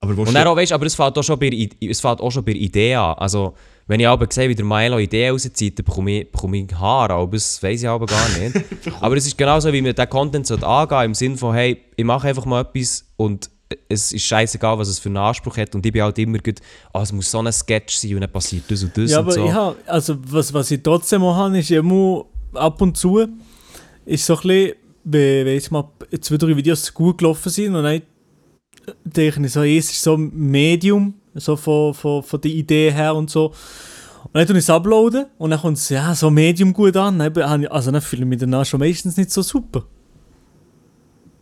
Aber wo Und dann auch, weißt, aber es fällt auch schon bei, I- es fällt auch schon bei Ideen an. Also, wenn ich aber sehe, wie der Milo Ideen rauszieht, dann bekomme ich, bekomme ich Haare, aber das weiß ich aber gar nicht. aber es ist genauso, wie man diesen Content sollte angehen im Sinne von, hey, ich mache einfach mal etwas und es ist scheißegal, was es für einen Anspruch hat. Und ich bin halt immer gut, oh, es muss so ein Sketch sein und dann passiert das und das Ja, und aber so. ich hab, also was, was ich trotzdem auch habe, ist immer ab und zu, ist so ein bisschen, wenn, jetzt mal zwei, drei Videos gut gelaufen sind und dann denke ich so, es ist so ein Medium, so von, von, von der Idee her und so. Und dann tue ich es uploaden und dann kommt es ja, so Medium gut an. Dann, also dann fühle ich mich danach schon meistens nicht so super.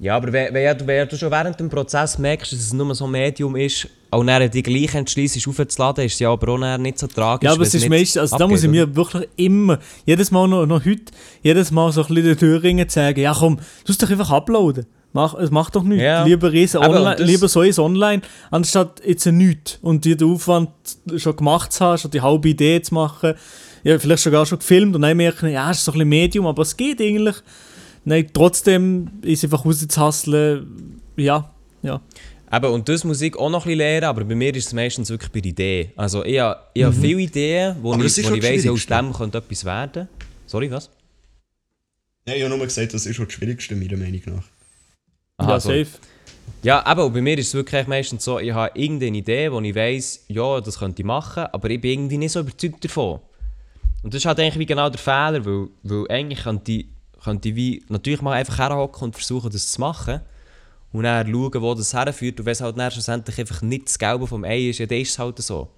Ja, aber wenn, wenn, du- wenn du schon während dem Prozess merkst, dass es nur so ein Medium ist, und dann die gleich entschließt, aufzuladen, ist ja aber auch nicht so tragisch. Ja, aber es ist meistens, also da muss ich mir wirklich immer, jedes Mal noch, noch heute, jedes Mal so ein bisschen den Türringen sagen, ja komm, du musst doch einfach uploaden. Mach, es macht doch nichts. Ja. Lieber, riesen online, lieber so ist online, anstatt jetzt nichts und dir den Aufwand schon gemacht zu haben, schon die halbe Idee zu machen. Ja, vielleicht sogar schon gefilmt und dann merken, ja, es ist so ein bisschen Medium, aber es geht eigentlich. Nein, trotzdem ist einfach rauszusasseln, ja, ja. Eben, und das muss ich auch noch ein bisschen lernen, aber bei mir ist es meistens wirklich bei der Idee. Also ich habe, ich habe viele Ideen, wo Aber ich, wo auch ich weiss, aus dem könnte etwas werden. Sorry, was? Ja, ich habe nur gesagt, das ist schon das Schwierigste, meiner Meinung nach. Aha, ja, sorry. safe. Ja, aber bei mir ist es wirklich meistens so, ich habe irgendeine Idee, wo ich weiss, ja, das könnte ich machen, aber ich bin irgendwie nicht so überzeugt davon. Und das ist halt eigentlich wie genau der Fehler, weil, weil eigentlich könnte ich, könnte ich wie natürlich mal einfach herhocken und versuchen, das zu machen. Und dann schauen, wo das herführt. Und wenn es halt dann schlussendlich einfach nicht das Gelbe vom Ei ist, ja, dann ist es halt so.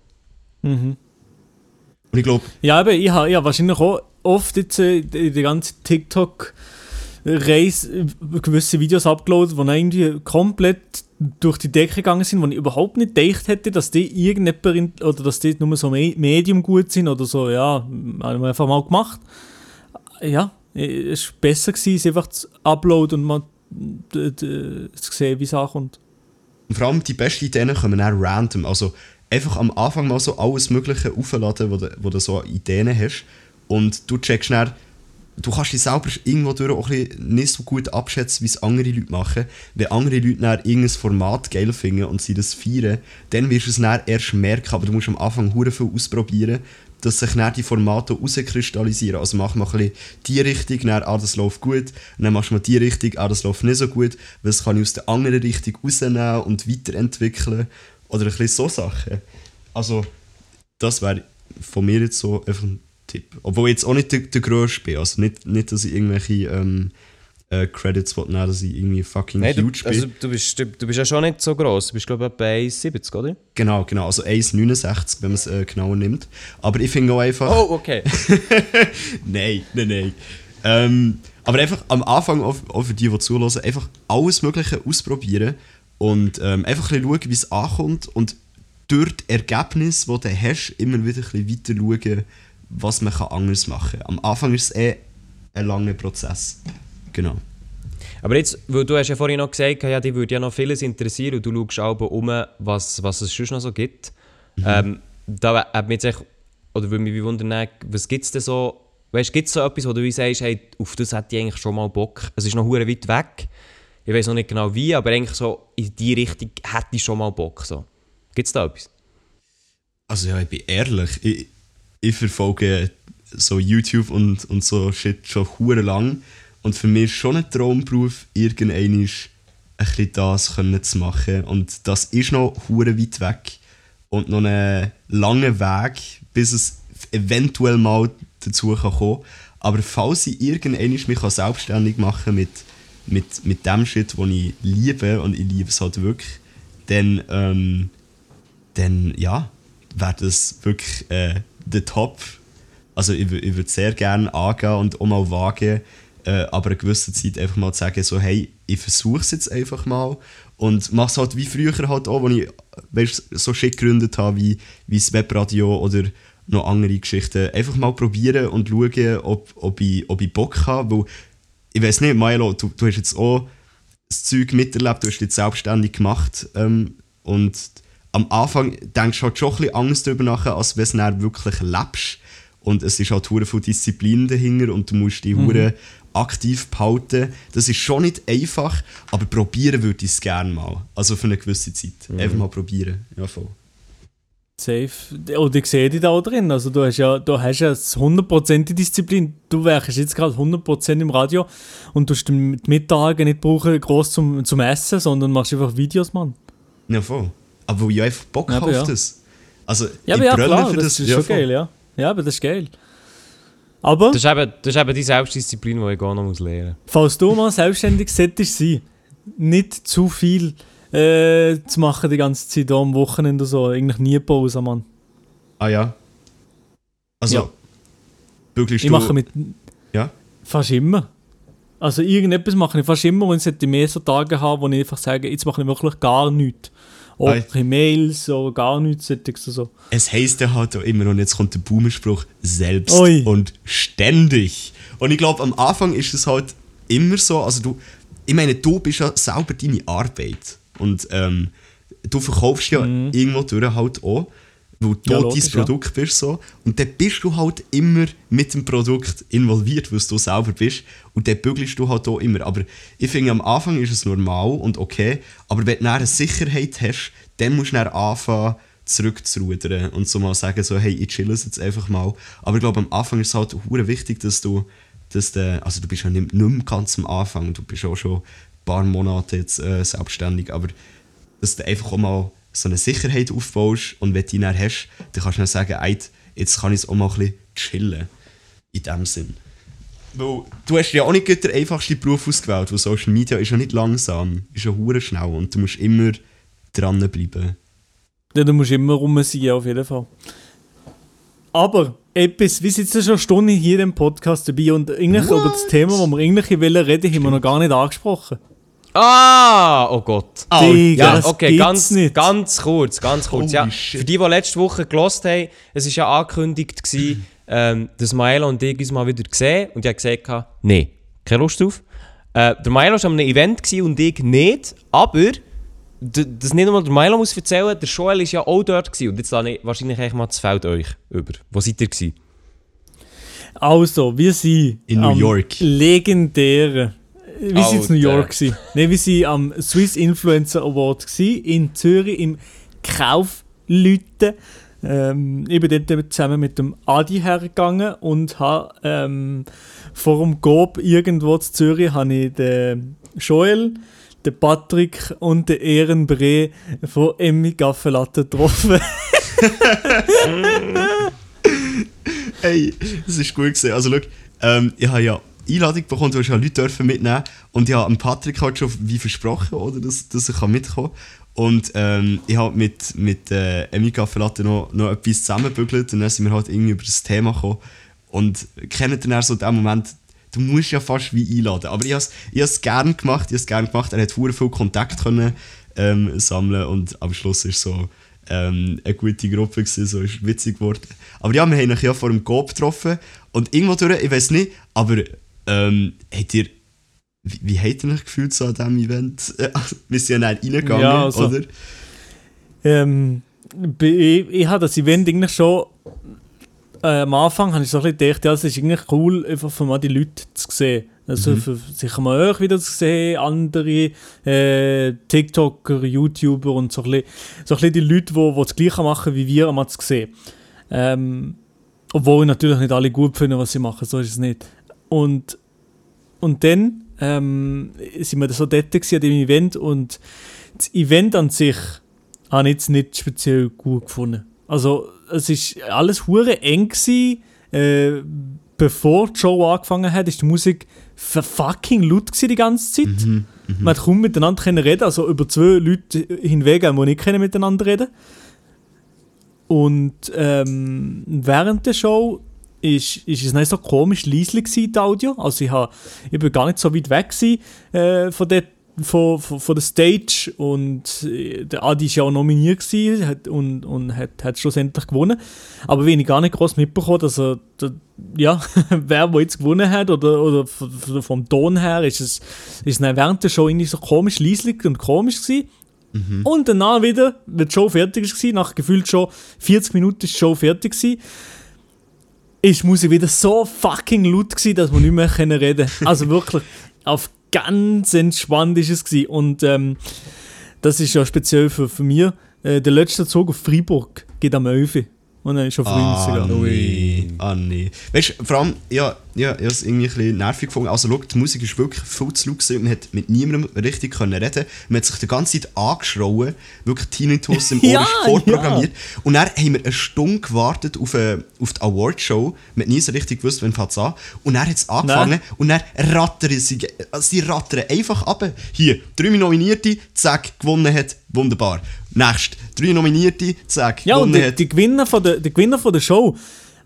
Und ich glaube, Ja, aber ich habe ja, wahrscheinlich auch oft jetzt äh, in der ganzen TikTok-Reise äh, gewisse Videos abgeladen, die dann irgendwie komplett durch die Decke gegangen sind, wo ich überhaupt nicht gedacht hätte, dass die irgendjemand oder dass die nur so Me- Medium gut sind oder so, ja, haben wir einfach mal gemacht. Ja, äh, es war besser gewesen, es einfach zu uploaden und mal d- d- zu sehen, wie es ankommt. Und vor allem die besten Ideen kommen dann random. Also einfach am Anfang mal so alles Mögliche aufladen, wo du, wo du so Ideen hast. Und du checkst dann, du kannst dich selber irgendwo durch auch nicht so gut abschätzen, wie es andere Leute machen. Wenn andere Leute dann irgendein Format geil finden und sie das feiern, dann wirst du es dann erst merken. Aber du musst am Anfang hure viel ausprobieren, dass sich dann die Formate rauskristallisieren. Also mach mal die Richtung, dann, ah, das läuft gut. Und dann machst du mal die Richtung, ah, das läuft nicht so gut. Was kann ich aus der anderen Richtung rausnehmen und weiterentwickeln? Oder ein bisschen so Sachen. Also, das wäre von mir jetzt so einfach ein Tipp. Obwohl ich jetzt auch nicht der, der Grösste bin. Also nicht, nicht, dass ich irgendwelche ähm, äh, Credits nehmen, dass ich irgendwie fucking du, huge bin. also, du, bist, du, du bist ja schon nicht so gross. Du bist, glaube ich, etwa 1,70, oder? Genau, genau. Also 1,69, wenn man es äh, genauer nimmt. Aber ich finde auch einfach... Oh, okay. Nein, nein, nein. Ähm, aber einfach am Anfang, auch, auch für die, die zuhören, einfach alles Mögliche ausprobieren und ähm, einfach ein bisschen schauen, wie es ankommt und durch die Ergebnisse, die du hast, immer wieder ein bisschen weiter schauen, was man anders machen kann. Am Anfang ist es eh ein langer Prozess. Genau. Aber jetzt, weil du hast ja vorhin noch gesagt, ja, dich würde ja noch vieles interessieren und du schaust auch um, was, was es sonst noch so gibt. Ähm, da hat mich jetzt echt, oder würde mich wundern, was gibt es denn so, weißt du, gibt es so etwas, wo du wie sagst, hey, auf das hätte ich eigentlich schon mal Bock. Es ist noch hure weit weg. Ich weiß noch nicht genau wie, aber eigentlich so in die Richtung hätte ich schon mal Bock. So. Gibt es da etwas? Also ja, ich bin ehrlich, ich, ich verfolge so YouTube und, und so Shit schon hure lang und für mich schon ein Traumberuf, irgendwann ein bisschen das können zu machen. Und das ist noch hure weit weg. Und noch ein langer Weg, bis es eventuell mal dazu kann kommen. Aber falls ich irgendwann mich selbstständig machen mit, mit, mit dem Shit, den ich liebe und ich liebe es halt wirklich, dann ähm, dann ja, wäre das wirklich äh, der Top. Also ich, ich würde sehr gerne angehen und auch mal wagen, äh, aber eine gewisse Zeit einfach mal zu sagen, so hey, ich versuche es jetzt einfach mal. Und mache es halt wie früher halt auch, als ich weißt, so shit gegründet habe, wie, wie das Webradio oder noch andere Geschichten. Einfach mal probieren und schauen, ob, ob, ich, ob ich Bock habe, weil ich weiß nicht, Milo, du, du hast jetzt auch das Zeug miterlebt, du hast dich selbstständig gemacht ähm, und am Anfang denkst du halt schon ein bisschen Angst darüber nach, als wenn du dann wirklich lebst. Und es ist halt hure viel Disziplin dahinter und du musst dich hure aktiv behalten. Das ist schon nicht einfach, aber probieren würde ich es gerne mal. Also für eine gewisse Zeit. Einfach mal probieren. Ja, voll. Safe. Und ich sehe dich da auch drin. Also du hast ja, du hast ja 100% Disziplin. Du werkst jetzt gerade 100% im Radio und du musst die Mittage nicht brauchen, groß zum, zum Essen, sondern machst einfach Videos, Mann. Ja, voll. Aber ich einfach Bock Ja, auf ja. das. Also, Ja, ich aber ja, klar, für das, ist ja, schon voll. geil, ja. Ja, aber das ist geil. Aber, Das ist eben, das ist eben die Selbstdisziplin, die ich auch noch muss lernen muss. falls du mal selbstständig solltest sein, nicht zu viel äh, zu machen die ganze Zeit da am Wochenende oder so. Eigentlich nie Pause, Mann. Ah ja. Also, Ja. bügelst Ich mache mit Ja? fast immer. Also irgendetwas mache ich fast immer und es sollte mehr so Tage haben, wo ich einfach sage, jetzt mache ich wirklich gar nichts. Auch Ei. keine Mails oder gar nichts so. Es heisst ja halt auch immer, und jetzt kommt der Boomerspruch, selbst Ui. und ständig. Und ich glaube, am Anfang ist es halt immer so, also du, ich meine, du bist ja selber deine Arbeit. Und ähm, du verkaufst ja irgendwo durch halt auch, Mhm. Ja, dein logisch, ja. Produkt bist so. Und dann bist du halt immer mit dem Produkt involviert, weil du selber bist. Und dann bügelst du halt auch immer. Aber ich finde, am Anfang ist es normal und okay. Aber wenn du eine Sicherheit hast, dann musst du dann anfangen, zurückzurudern und so mal sagen, so, hey, ich chill es jetzt einfach mal. Aber ich glaube, am Anfang ist es halt hure wichtig, dass du, dass du, also du bist ja nicht, nicht mehr ganz am Anfang, du bist auch schon ein paar Monate jetzt äh, selbstständig, aber dass du einfach auch mal so eine Sicherheit aufbaust und wenn du die dann hast, dann kannst du dann sagen, ey, jetzt kann ich es auch mal ein bisschen chillen. In dem Sinn. Weil du hast ja auch nicht den einfachsten Beruf ausgewählt, weil Social Media ist ja nicht langsam, ist ja hure schnell und du musst immer dranbleiben. Ja, du musst immer rum sein, auf jeden Fall. Aber etwas, wir sitzen schon eine Stunde hier im Podcast dabei und eigentlich über das Thema, das wir eigentlich wollen reden, haben wir noch gar nicht angesprochen. Ah, oh Gott. Oh, Ja, okay, ganz, nicht. ganz kurz, ganz kurz. Holy Ja, shit. für die, die letzte Woche gelost haben, es war ja angekündigt, gewesen, ähm, dass Maelo und ich uns mal wieder sehen. Und ich habe gesagt, nein, keine Lust drauf. Äh, der Maelo war an einem Event gewesen und ich nicht, aber das nicht nur der Maelo muss erzählen, der Joel war ja auch dort gewesen. Und jetzt lasse ich wahrscheinlich eigentlich mal das Feld euch über. Wo seid ihr gewesen? Also, wir sind In New am York. legendären. Wir sind in New. York. Gewesen. Nein, wir sind am Swiss Influencer Award gewesen, in Zürich im Kaufleuten. Ähm, ich bin dort zusammen mit dem Adi hergegangen und habe ähm, vor dem Gob irgendwo in Zürich habe ich den Joel, den Patrick und den Ehrenbre von Emmy Gaffelatte getroffen. Hey, das ist gut gesehen. Also, schau, ähm, ich habe ja Einladung bekommen, du hast ja Leute dürfen mitnehmen. Und ich habe Patrick halt schon wie versprochen, oder, dass, dass er kann mitkommen kann. Und ähm, ich habe mit, mit äh, Emi Gaffelatte noch, noch etwas zusammengebügelt und dann sind wir halt irgendwie über das Thema gekommen. Und kennt dann so den Moment, du musst ja fast wie einladen. Aber ich habe es ich gerne gemacht, ich habe es gerne gemacht. Er hat sehr viel Kontakt können, ähm, sammeln und am Schluss ist so ähm, eine gute Gruppe gewesen, so ist witzig geworden. Aber ja, wir haben ihn ja vor dem Coop getroffen und irgendwo durch, ich weiß nicht, aber ähm, habt ihr, wie, wie habt ihr euch gefühlt so an diesem Event? Wir sind ja reingegangen, Ja, also- oder? Ähm, ich, ich habe das Event eigentlich schon äh, am Anfang habe ich so ein bisschen gedacht, ja, es ist eigentlich cool, einfach mal die Leute zu sehen. Also für sich mal euch wieder zu sehen, andere äh, TikToker, YouTuber und so ein bisschen, so ein bisschen die Leute, die, die das Gleiche machen wie wir, einmal zu sehen. Ähm, obwohl ich natürlich nicht alle gut finde, was sie machen, so ist es nicht. Und, und dann ähm, sind wir so dort an dem Event und das Event an sich habe ich jetzt nicht speziell gut gefunden. Also es ist alles hure eng gewesen, äh, bevor die Show angefangen hat, ist die Musik fucking laut gewesen die ganze Zeit. Man hat kaum miteinander können reden, also über zwei Leute hinweg, die nicht können miteinander reden. Und ähm, während der Show ist, ist es nicht so komisch leislich gewesen, die Audio. Also ich, hab, ich bin gar nicht so weit weg gewesen, äh, von, der, von, von, von der Stage und äh, der Adi war ja auch nominiert gewesen, hat, und, und hat, hat schlussendlich gewonnen. Aber wenn ich gar nicht groß mitbekommen, dass er, der, ja, wer wo jetzt gewonnen hat oder, oder vom Ton her, ist es, ist es während der Show irgendwie so komisch leislich und komisch gewesen. Und danach wieder, wenn die Show fertig war, nach gefühlt schon 40 Minuten ist die Show fertig gewesen, ist die Musik wieder so fucking laut gewesen, dass man nicht mehr können reden Also wirklich, auf ganz entspannt ist es gewesen. Und ähm, das ist ja speziell für, für mich. Äh, der letzte Zug auf Freiburg geht am 11. Dann ist schon früh Ah, rausgegangen. nee. Ah, nee. Weißt du, vor allem, ja, ja, ich habe es irgendwie ein bisschen nervig gefunden. Also, schau, die Musik ist wirklich viel zu laut gewesen. Man hat mit niemandem richtig können reden Man hat sich die ganze Zeit angeschrauen. Wirklich Tinnitus im Ohr Ja, ist vorprogrammiert. Und dann haben wir eine Stunde gewartet auf, eine, auf die Awardshow. Man hat nie so richtig gewusst, wann fängt es an. Und dann hat es angefangen. Nein. Und dann rattern sie, also sie rattern einfach ab. Hier, drei Nominierte, zack, gewonnen hat, wunderbar. Nächst, drei Nominierte, zack, Ja, und gewonnen die, die, Gewinner von der, die Gewinner von der Show,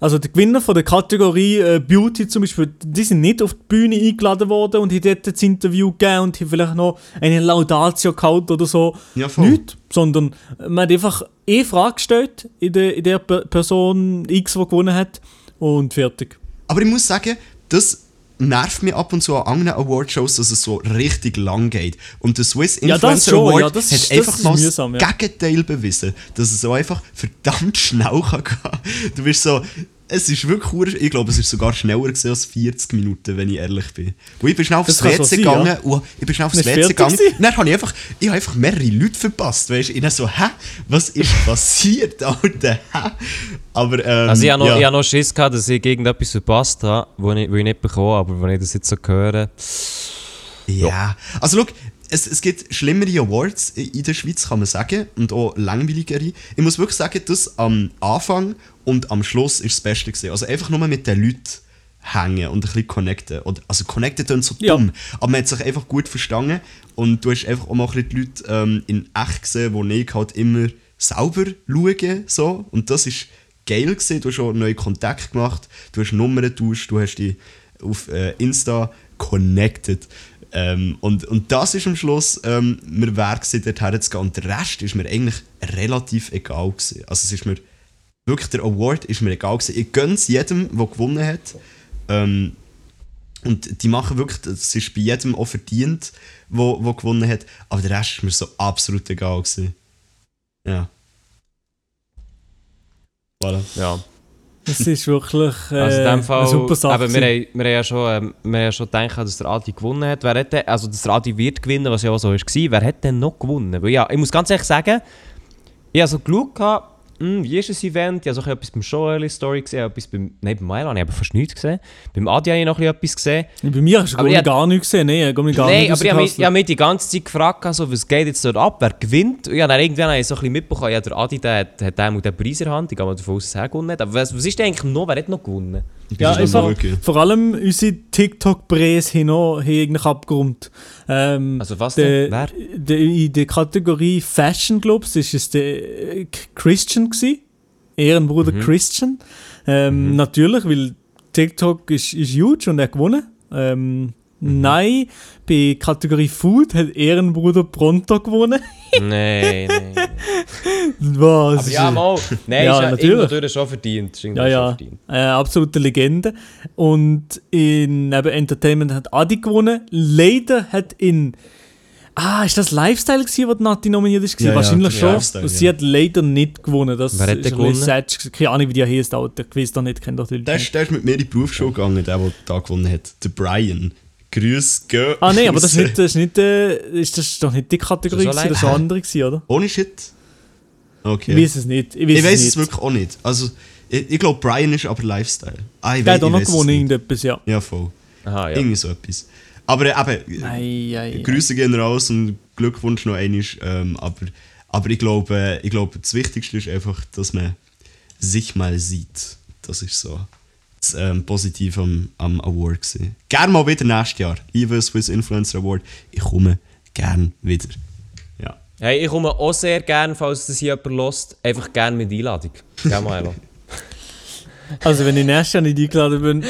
also der Gewinner von der Kategorie äh, Beauty zum Beispiel, die sind nicht auf die Bühne eingeladen worden und haben dort das Interview gegeben und haben vielleicht noch eine Laudatio gehalten oder so. Ja, voll. Nicht, sondern man hat einfach eine Frage gestellt in der, in der Per- Person X, die gewonnen hat und fertig. Aber ich muss sagen, das nervt mich ab und zu an anderen Awardshows, dass es so richtig lang geht. Und der Swiss Ja, Influencer schon, Award ja, das ist- hat das einfach mal das mühsam, ja. Gegenteil bewiesen, dass es so einfach verdammt schnell kann gehen. Du bist so, es ist wirklich, ich glaube, es ist sogar schneller gewesen als 40 Minuten, wenn ich ehrlich bin. Wo ich bin schnell aufs WC sein, gegangen ja. und ich bin schnell aufs WC gegangen. Dann habe ich einfach, ich habe einfach mehrere Leute verpasst, weißt du? Ich so, hä? Was ist passiert, Alter? Hä? Aber, ähm, Also ich habe noch, ja. ich hab noch Schiss gehabt, dass ich irgendetwas verpasst habe, wo ich, wo ich nicht bekomme, aber wenn ich das jetzt so höre... Ja, also schau, es, es gibt schlimmere Awards in der Schweiz, kann man sagen, und auch langweiligere. Ich muss wirklich sagen, das am Anfang und am Schluss ist das Beste gewesen. Also einfach nur mit den Leuten hängen und ein bisschen connecten. Oder, also connecten klingt so Ja. dumm, aber man hat sich einfach gut verstanden und du hast einfach auch mal ein bisschen die Leute ähm, in echt gesehen, wo ich halt immer sauber schauen, so. Und das ist geil gewesen. Du hast auch neue Kontakte gemacht, du hast Nummern getauscht, du hast dich auf äh, Insta connected. Ähm, und, und das ist am Schluss ähm, mir wert gewesen, dorthin zu gehen. Und der Rest ist mir eigentlich relativ egal gewesen. Also es ist mir wirklich, der Award ist mir egal gewesen. Ich gönne es jedem, der gewonnen hat. Ähm, und die machen wirklich, das ist bei jedem auch verdient, wo, wo gewonnen hat. Aber der Rest ist mir so absolut egal gewesen. Ja. Voilà. Ja. Das ist wirklich äh, Also in dem Fall, eine super Sache. eben, wir, haben, wir, haben ja schon, ähm, wir haben ja schon gedacht, dass der Adi gewonnen hat. Wer hat denn, also dass der Adi wird gewinnen, was ja auch so war. Wer hat denn noch gewonnen? Weil ja, ich muss ganz ehrlich sagen, ich habe so geschaut, hm, wie ist das Event? Ich habe so ein bisschen etwas beim Joel Story gesehen, etwas beim, nein, beim Milo habe ich aber fast nichts gesehen. Beim Adi habe ich noch ein bisschen etwas gesehen. Bei mir hast du Aber gar, ich- gar nichts gesehen. Nein, ich habe gar Nein, aber ich habe mich, ich habe mich die ganze Zeit gefragt, also, was geht jetzt dort ab, wer gewinnt. Und ja, dann irgendwann habe ich so ein bisschen mitbekommen, ja, der Adi der hat, hat einmal den Preis in der Hand, ich gehe mal davon aus, dass er gewonnen hat. Aber was, was ist denn eigentlich noch, wer hat noch gewonnen? Ja, einfach, schauen? vor allem unsere TikTok-Präs haben noch- abgerundet. Ähm, Also was denn? Wer? der, in der Kategorie Fashion Clubs ist es der äh, Gsi, Ehrenbruder Mhm. Christian. Ähm, Natürlich, weil TikTok ist, ist huge und er hat gewonnen. Ähm, Mhm. Nein, bei Kategorie Food hat Ehrenbruder Pronto gewonnen. Nein, nein. Was? Aber ja, mal. Nein, Ja, ist ja natürlich. durch schon verdient. Ja, ja, verdient. äh, absolute Legende. Und in eben Entertainment hat Adi gewonnen. Leider hat in. Ah, ist das Lifestyle gewesen, wo die Nati nominiert ist? Ja, ja, Wahrscheinlich schon. Lifestyle, Und sie ja. hat leider nicht gewonnen. Das Wer hat gewonnen? sad. Keine Ahnung, wie die heißt, Alter. Ich weiß doch nicht, kennt doch die Leute Der nicht. ist, der ist mit mir in die Berufsschule gegangen, der, der da gewonnen hat. Der Brian. Grüß gehen. Ah, nein, aber das ist nicht, das ist nicht, äh, ist das doch nicht die Kategorie, das so gewesen, das war andere, gewesen, oder? Ohne Shit. Okay. Ich weiß es nicht. Ich weiß, ich weiß es es wirklich auch nicht. Also, ich, ich glaube, Brian ist aber Lifestyle. Ah, ich Der wei- hat auch noch gewonnen, irgendetwas, ja. Ja, voll. Aha, ja. Irgendwie so etwas. Aber äh, eben, Ei, ei, ei. Grüße gehen raus und Glückwunsch noch einmal. Ähm, aber, aber ich glaube, ich glaube, das Wichtigste ist einfach, dass man sich mal sieht. Das ist so das ähm, Positive am, am Award. Gewesen. Gerne mal wieder nächstes Jahr. IWA Swiss Influencer Award. Ich komme gern wieder. Ja. Hey, ich komme auch sehr gerne, falls das hier jemand lost, einfach gerne mit Einladung. Ja, Milo. Also, wenn ich nächstes Jahr nicht eingeladen bin.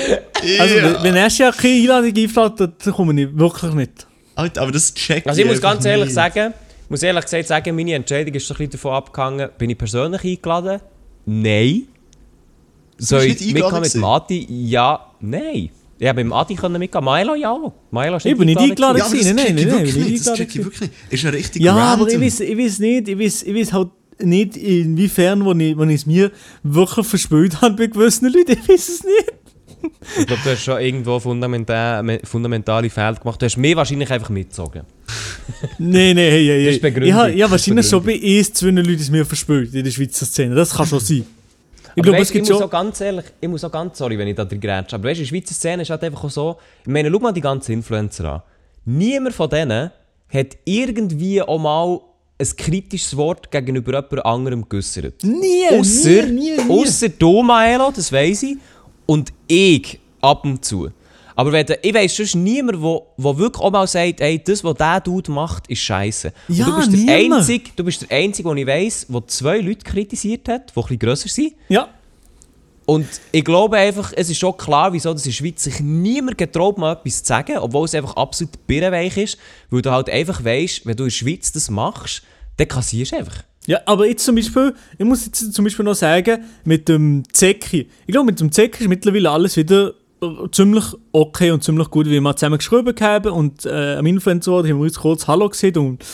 Also, wenn- wenn nächstes Jahr keine Einladung einflattert, dann komme ich wirklich nicht. Alter, aber das checkt Also ich muss ganz ehrlich nicht. sagen, muss ehrlich gesagt sagen, meine Entscheidung ist so ein bisschen davon abgehangen, bin ich persönlich eingeladen? Nein. Soll bist ich nicht eingeladen mit dem Adi? Ja, nein. Ich habe mit dem Adi können mitgehen. Milo ja. Milo ist Ich bin nicht eingeladen. Ja, aber das Nein, nein, nein, wirklich nein, nicht. Das nein, check ich nein. wirklich nicht. Ist ja richtig Ja, random. aber ich weiß, ich weiß nicht, ich weiß, ich weiß halt nicht, inwiefern, wo ich, wo ich es mir wirklich verspielt habe bei gewissen Leuten. Ich weiß es nicht. Ich glaube, du hast schon irgendwo fundamental, fundamentale Fehler gemacht. Du hast mich wahrscheinlich einfach mitgezogen. Nein, nein, hey, hey, Das ist. Ich habe ja, wahrscheinlich schon bei eins, zwei Leuten es mir verspielt in der Schweizer Szene. Das kann schon sein. Ich Aber glaube, weißt, es gibt ich muss auch ganz ehrlich, ich muss auch ganz, sorry, wenn ich da grätsche, aber weißt du, in der Schweizer Szene ist halt einfach auch so, ich meine, schau mal die ganzen Influencer an. Niemand von denen hat irgendwie auch mal ein kritisches Wort gegenüber jemand anderem geäußert. Nie, Ausser, nie, nie, nie. ausser du, Maelo, das weiss ich, und ich ab und zu. Aber wenn, ich weiss sonst niemand, der wirklich auch mal sagt, ey, das, was dieser Dude macht, ist scheiße. Ja, du bist der niemand. Einzige, du bist der Einzige, den ich weiss, der zwei Leute kritisiert hat, die bisschen grösser sind. Ja, Und ich glaube einfach, es ist schon klar, wieso das in der Schweiz sich niemand getraut, mal etwas zu sagen, obwohl es einfach absolut birrenweich ist, weil du halt einfach weißt, wenn du in der Schweiz das machst, dann kassierst du einfach. Ja, aber jetzt zum Beispiel, ich muss jetzt zum Beispiel noch sagen, mit dem Zecki. Ich glaube, mit dem Zecki ist mittlerweile alles wieder äh, ziemlich okay und ziemlich gut, wie wir zusammen geschrieben haben und äh, am Influencer haben wir uns kurz Hallo gesehen und,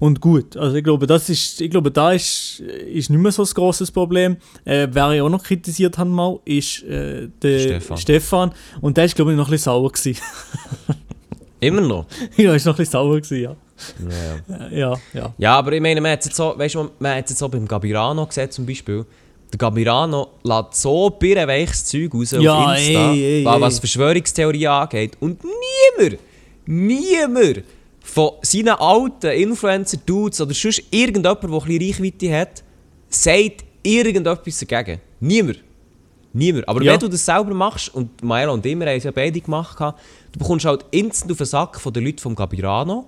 und gut. Also ich glaube, das ist, ich glaube, da ist, ist nicht mehr so ein grosses Problem. Äh, wer ich auch noch kritisiert habe mal, ist äh, der Stefan. Stefan. und der ist glaube ich noch ein bisschen sauer gewesen. Immer noch. ja, ist noch ein bisschen sauer gewesen, ja. Ja. Äh, Ja, ja. Ja, aber ich meine, man hat es jetzt so, weißt du, man jetzt so beim Gabirano gesehen zum Beispiel. Der Gabirano lässt so birrenweiches Zeug raus Ja, auf Insta, ey, ey. was Verschwörungstheorien angeht. Und niemand, niemand von seinen alten Influencer-Dudes oder sonst irgendjemand, der ein bisschen Reichweite hat, sagt irgendetwas dagegen. Niemand. Niemand. Aber Ja. wenn du das selber machst, und Maela und Immer haben es ja beide gemacht, du bekommst halt instant auf den Sack von den Leuten vom Gabirano,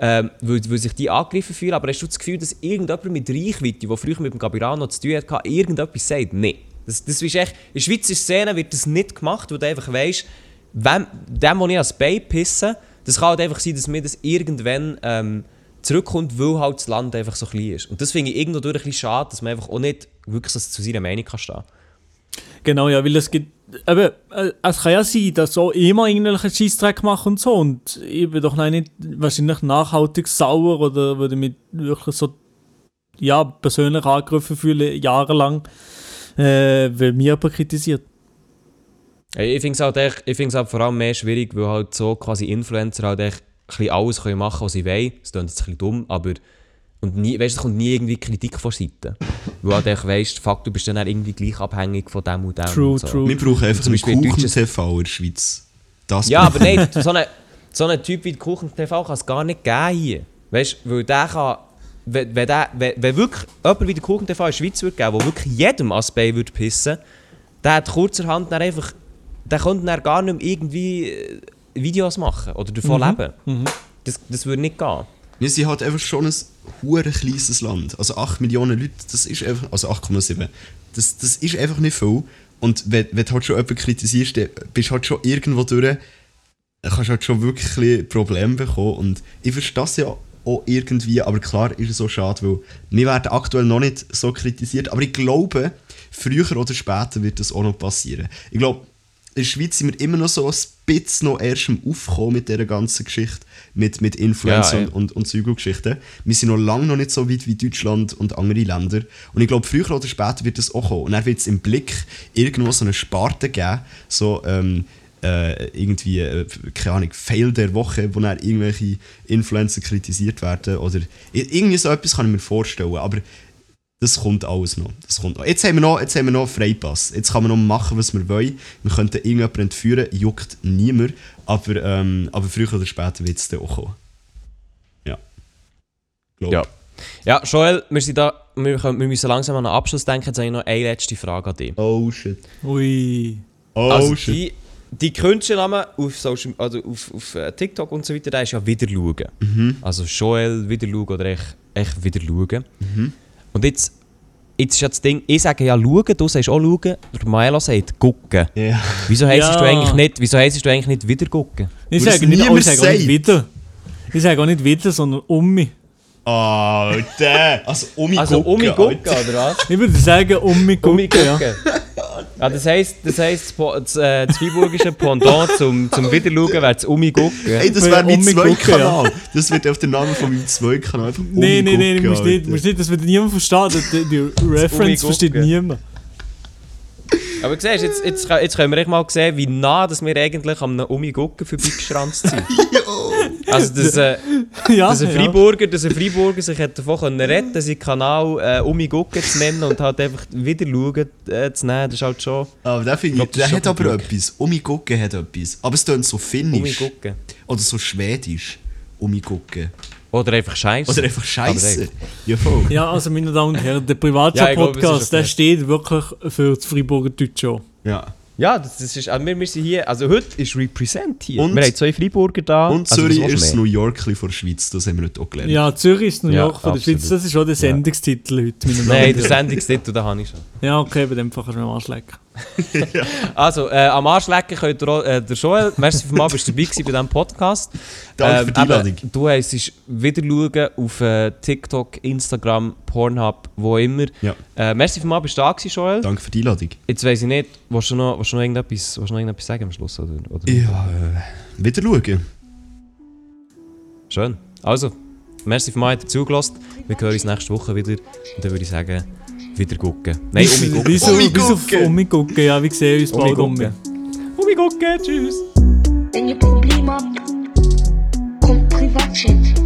ähm, weil, weil sich die angegriffen fühlen. Aber hast du das Gefühl, dass irgendjemand mit Reichweite, der früher mit dem Gabirano zu tun hatte, irgendetwas sagt? Nein. Das, das ist echt, in der Schweizer Szene wird das nicht gemacht, weil du einfach weißt, wem, dem, den ich als Bein pisse, das kann halt einfach sein, dass mir das irgendwann ähm, zurückkommt, weil halt das Land einfach so klein ist. Und das finde ich irgendwo durch ein bisschen schade, dass man einfach auch nicht wirklich zu seiner Meinung kann stehen Genau, ja, weil es gibt. Eben, äh, es kann ja sein, dass auch immer irgendwelche Scheissdreck machen und so. Und ich bin doch nicht wahrscheinlich nachhaltig sauer oder würde mich wirklich so ja, persönlich angegriffen fühlen, jahrelang, äh, weil mir jemand kritisiert. Ich finde es halt, echt- ich find's halt vor allem mehr schwierig, weil halt so quasi Influencer halt echt ein bisschen alles können machen was sie wollen. Das klingt jetzt ein bisschen dumm, aber... Und nie, weißt, es kommt nie irgendwie Kritik von Seite. Weil halt echt weisst, fuck, du bist dann auch irgendwie gleich abhängig von dem und dem. True, und so. true. Wir brauchen einfach Zum einen Kuchen-TV in der Schweiz. Das Ja, aber nein, so einen so einen Typ wie Kuchen TV kann es gar nicht geben hier. Weißt du, weil der kann. Wenn, wenn, der, wenn, wenn wirklich jemand wie der Kuchen TV in der Schweiz würde geben, der wirklich jedem ans Bein würde pissen, der hat kurzerhand dann einfach. Der könnte dann gar nicht mehr irgendwie äh, Videos machen oder davon leben. Das, das würde nicht gehen. Wir sind halt einfach schon ein hure kleines Land. Also 8 Millionen Leute, das ist einfach, also 8,7. Das, das ist einfach nicht viel. Und wenn, wenn du halt schon jemanden kritisierst, dann bist du halt schon irgendwo durch, dann kannst du halt schon wirklich Probleme bekommen. Und ich verstehe das ja auch irgendwie, aber klar ist es so schade, weil wir werden aktuell noch nicht so kritisiert. Aber ich glaube, früher oder später wird das auch noch passieren. Ich glaube, in der Schweiz sind wir immer noch so ein bisschen noch erst am Aufkommen mit dieser ganzen Geschichte, mit, mit Influencern Ja, ey. und, und Zeug-und-Geschichten. Wir sind noch lange noch nicht so weit wie Deutschland und andere Länder. Und ich glaube, früher oder später wird das auch kommen. Und dann wird es im Blick irgendwo so eine Sparte geben, so ähm, äh, irgendwie, äh, keine Ahnung, Fail der Woche, wo dann irgendwelche Influencer kritisiert werden. Oder irgendwie so etwas kann ich mir vorstellen. Aber das kommt alles noch. Das kommt noch. Jetzt, haben wir noch. jetzt haben wir noch Freipass. Jetzt kann man noch machen, was wir wollen. Wir könnten irgendjemanden entführen, juckt niemand. Aber, ähm, aber früher oder später wird es dann auch kommen. Ja. Glaub. Ja. Ja, Joel, wir, sind da, wir, können, wir müssen langsam an einen Abschluss denken. Jetzt habe ich noch eine letzte Frage an dich. Oh shit. Ui. Oh also shit. die, die Künstlername auf, Social, also auf, auf äh, TikTok und so weiter, der ist ja wieder schauen. Mhm. Also Joel wieder schauen oder echt, echt wieder schauen. Mhm. Und jetzt, jetzt ist ja das Ding, ich sage ja schauen, du sagst auch schauen, der Maela sagt gucken. Ja. Wieso heisst Ja. du eigentlich nicht, wieso heisst du eigentlich nicht wieder gucken? Ich sage nicht, oh, niemand ich sage auch nicht wieder. Ich sage auch nicht wieder, sondern um mich. Oh, der. Also, Omi Also gucken, um mich gucken, Alter. oder was? Ich würde sagen, um mich Um mich gucken. Ja. Ja, das heisst, das, heisst, das, äh, das freiburgische Pendant zum, zum Wiederschauen wäre das um mich gucken. Ey, das wäre mein Zwei-Kanal. Das wird auf den Namen von meinem Zwei-Kanal. Nein, nein, nein, du gucken, musst nicht, Alter. musst nicht, das wird niemand verstehen. Die, die Reference versteht niemand. Aber siehst, jetzt, jetzt, jetzt können wir echt mal sehen, wie nah dass wir eigentlich am Umi Gucken vorbeigeschranzt sind. also, dass, äh, Ja, dass, ein ja. Freiburger, dass ein Freiburger sich hat davon können retten konnte, seinen Kanal äh, Umi Gucken zu nennen und halt einfach wieder schauen äh, zu nehmen, das ist halt schon Aber der, finde Ich der ist hat aber Glück. etwas. Omi gucken hat etwas. Aber es tönt so finnisch. Gucken. Oder so schwedisch. Omi gucken. Oder einfach Scheiße. Oder einfach Scheiße. Ja. Ja, also meine Damen und Herren, der Ja, ist Privatchat-Podcast, der steht wirklich für das Freiburger Deutsche. Ja. Ja, das, das ist, also wir, wir sind hier, also heute ist Represent hier. Und- wir haben zwei Freiburger da. Und also, Zürich ist das mehr? New York von der Schweiz, das haben wir heute auch gelernt. Ja, Zürich ist New Ja, York von der absolut. Schweiz. Das ist auch der Sendungstitel heute. meine Damen Nein, der. Sendungstitel, den habe ich schon. Ja, okay, bei dem Fall kannst du mir am Arsch lecken. Also, äh, am Arsch lecken könnt ihr auch, äh, der Joel, merci vielmals, bist du dabei gewesen bei diesem Podcast. Danke für die eben, Einladung. Du heisst wieder schauen auf äh, TikTok, Instagram, Pornhub, wo immer. Ja. Äh, merci vielmals, bist du da gewesen, Joel. Danke für die Einladung. Jetzt weiss ich nicht, willst du noch, willst du noch, irgendetwas, willst du noch irgendetwas sagen am Schluss? Oder, oder? Ja, äh, wieder schauen. Schön. Also, merci dass ihr zugelassen Wir hören uns nächste Woche wieder. Und dann würde ich sagen, wieder gucken. Nein, um mich gucken. Wieso, wieso gucken. um mich gucken? Ja, wir sehen uns bald um mich. gucken. Um mich gucken, tschüss. Wenn ihr Probleme habt, kommt Privatchat.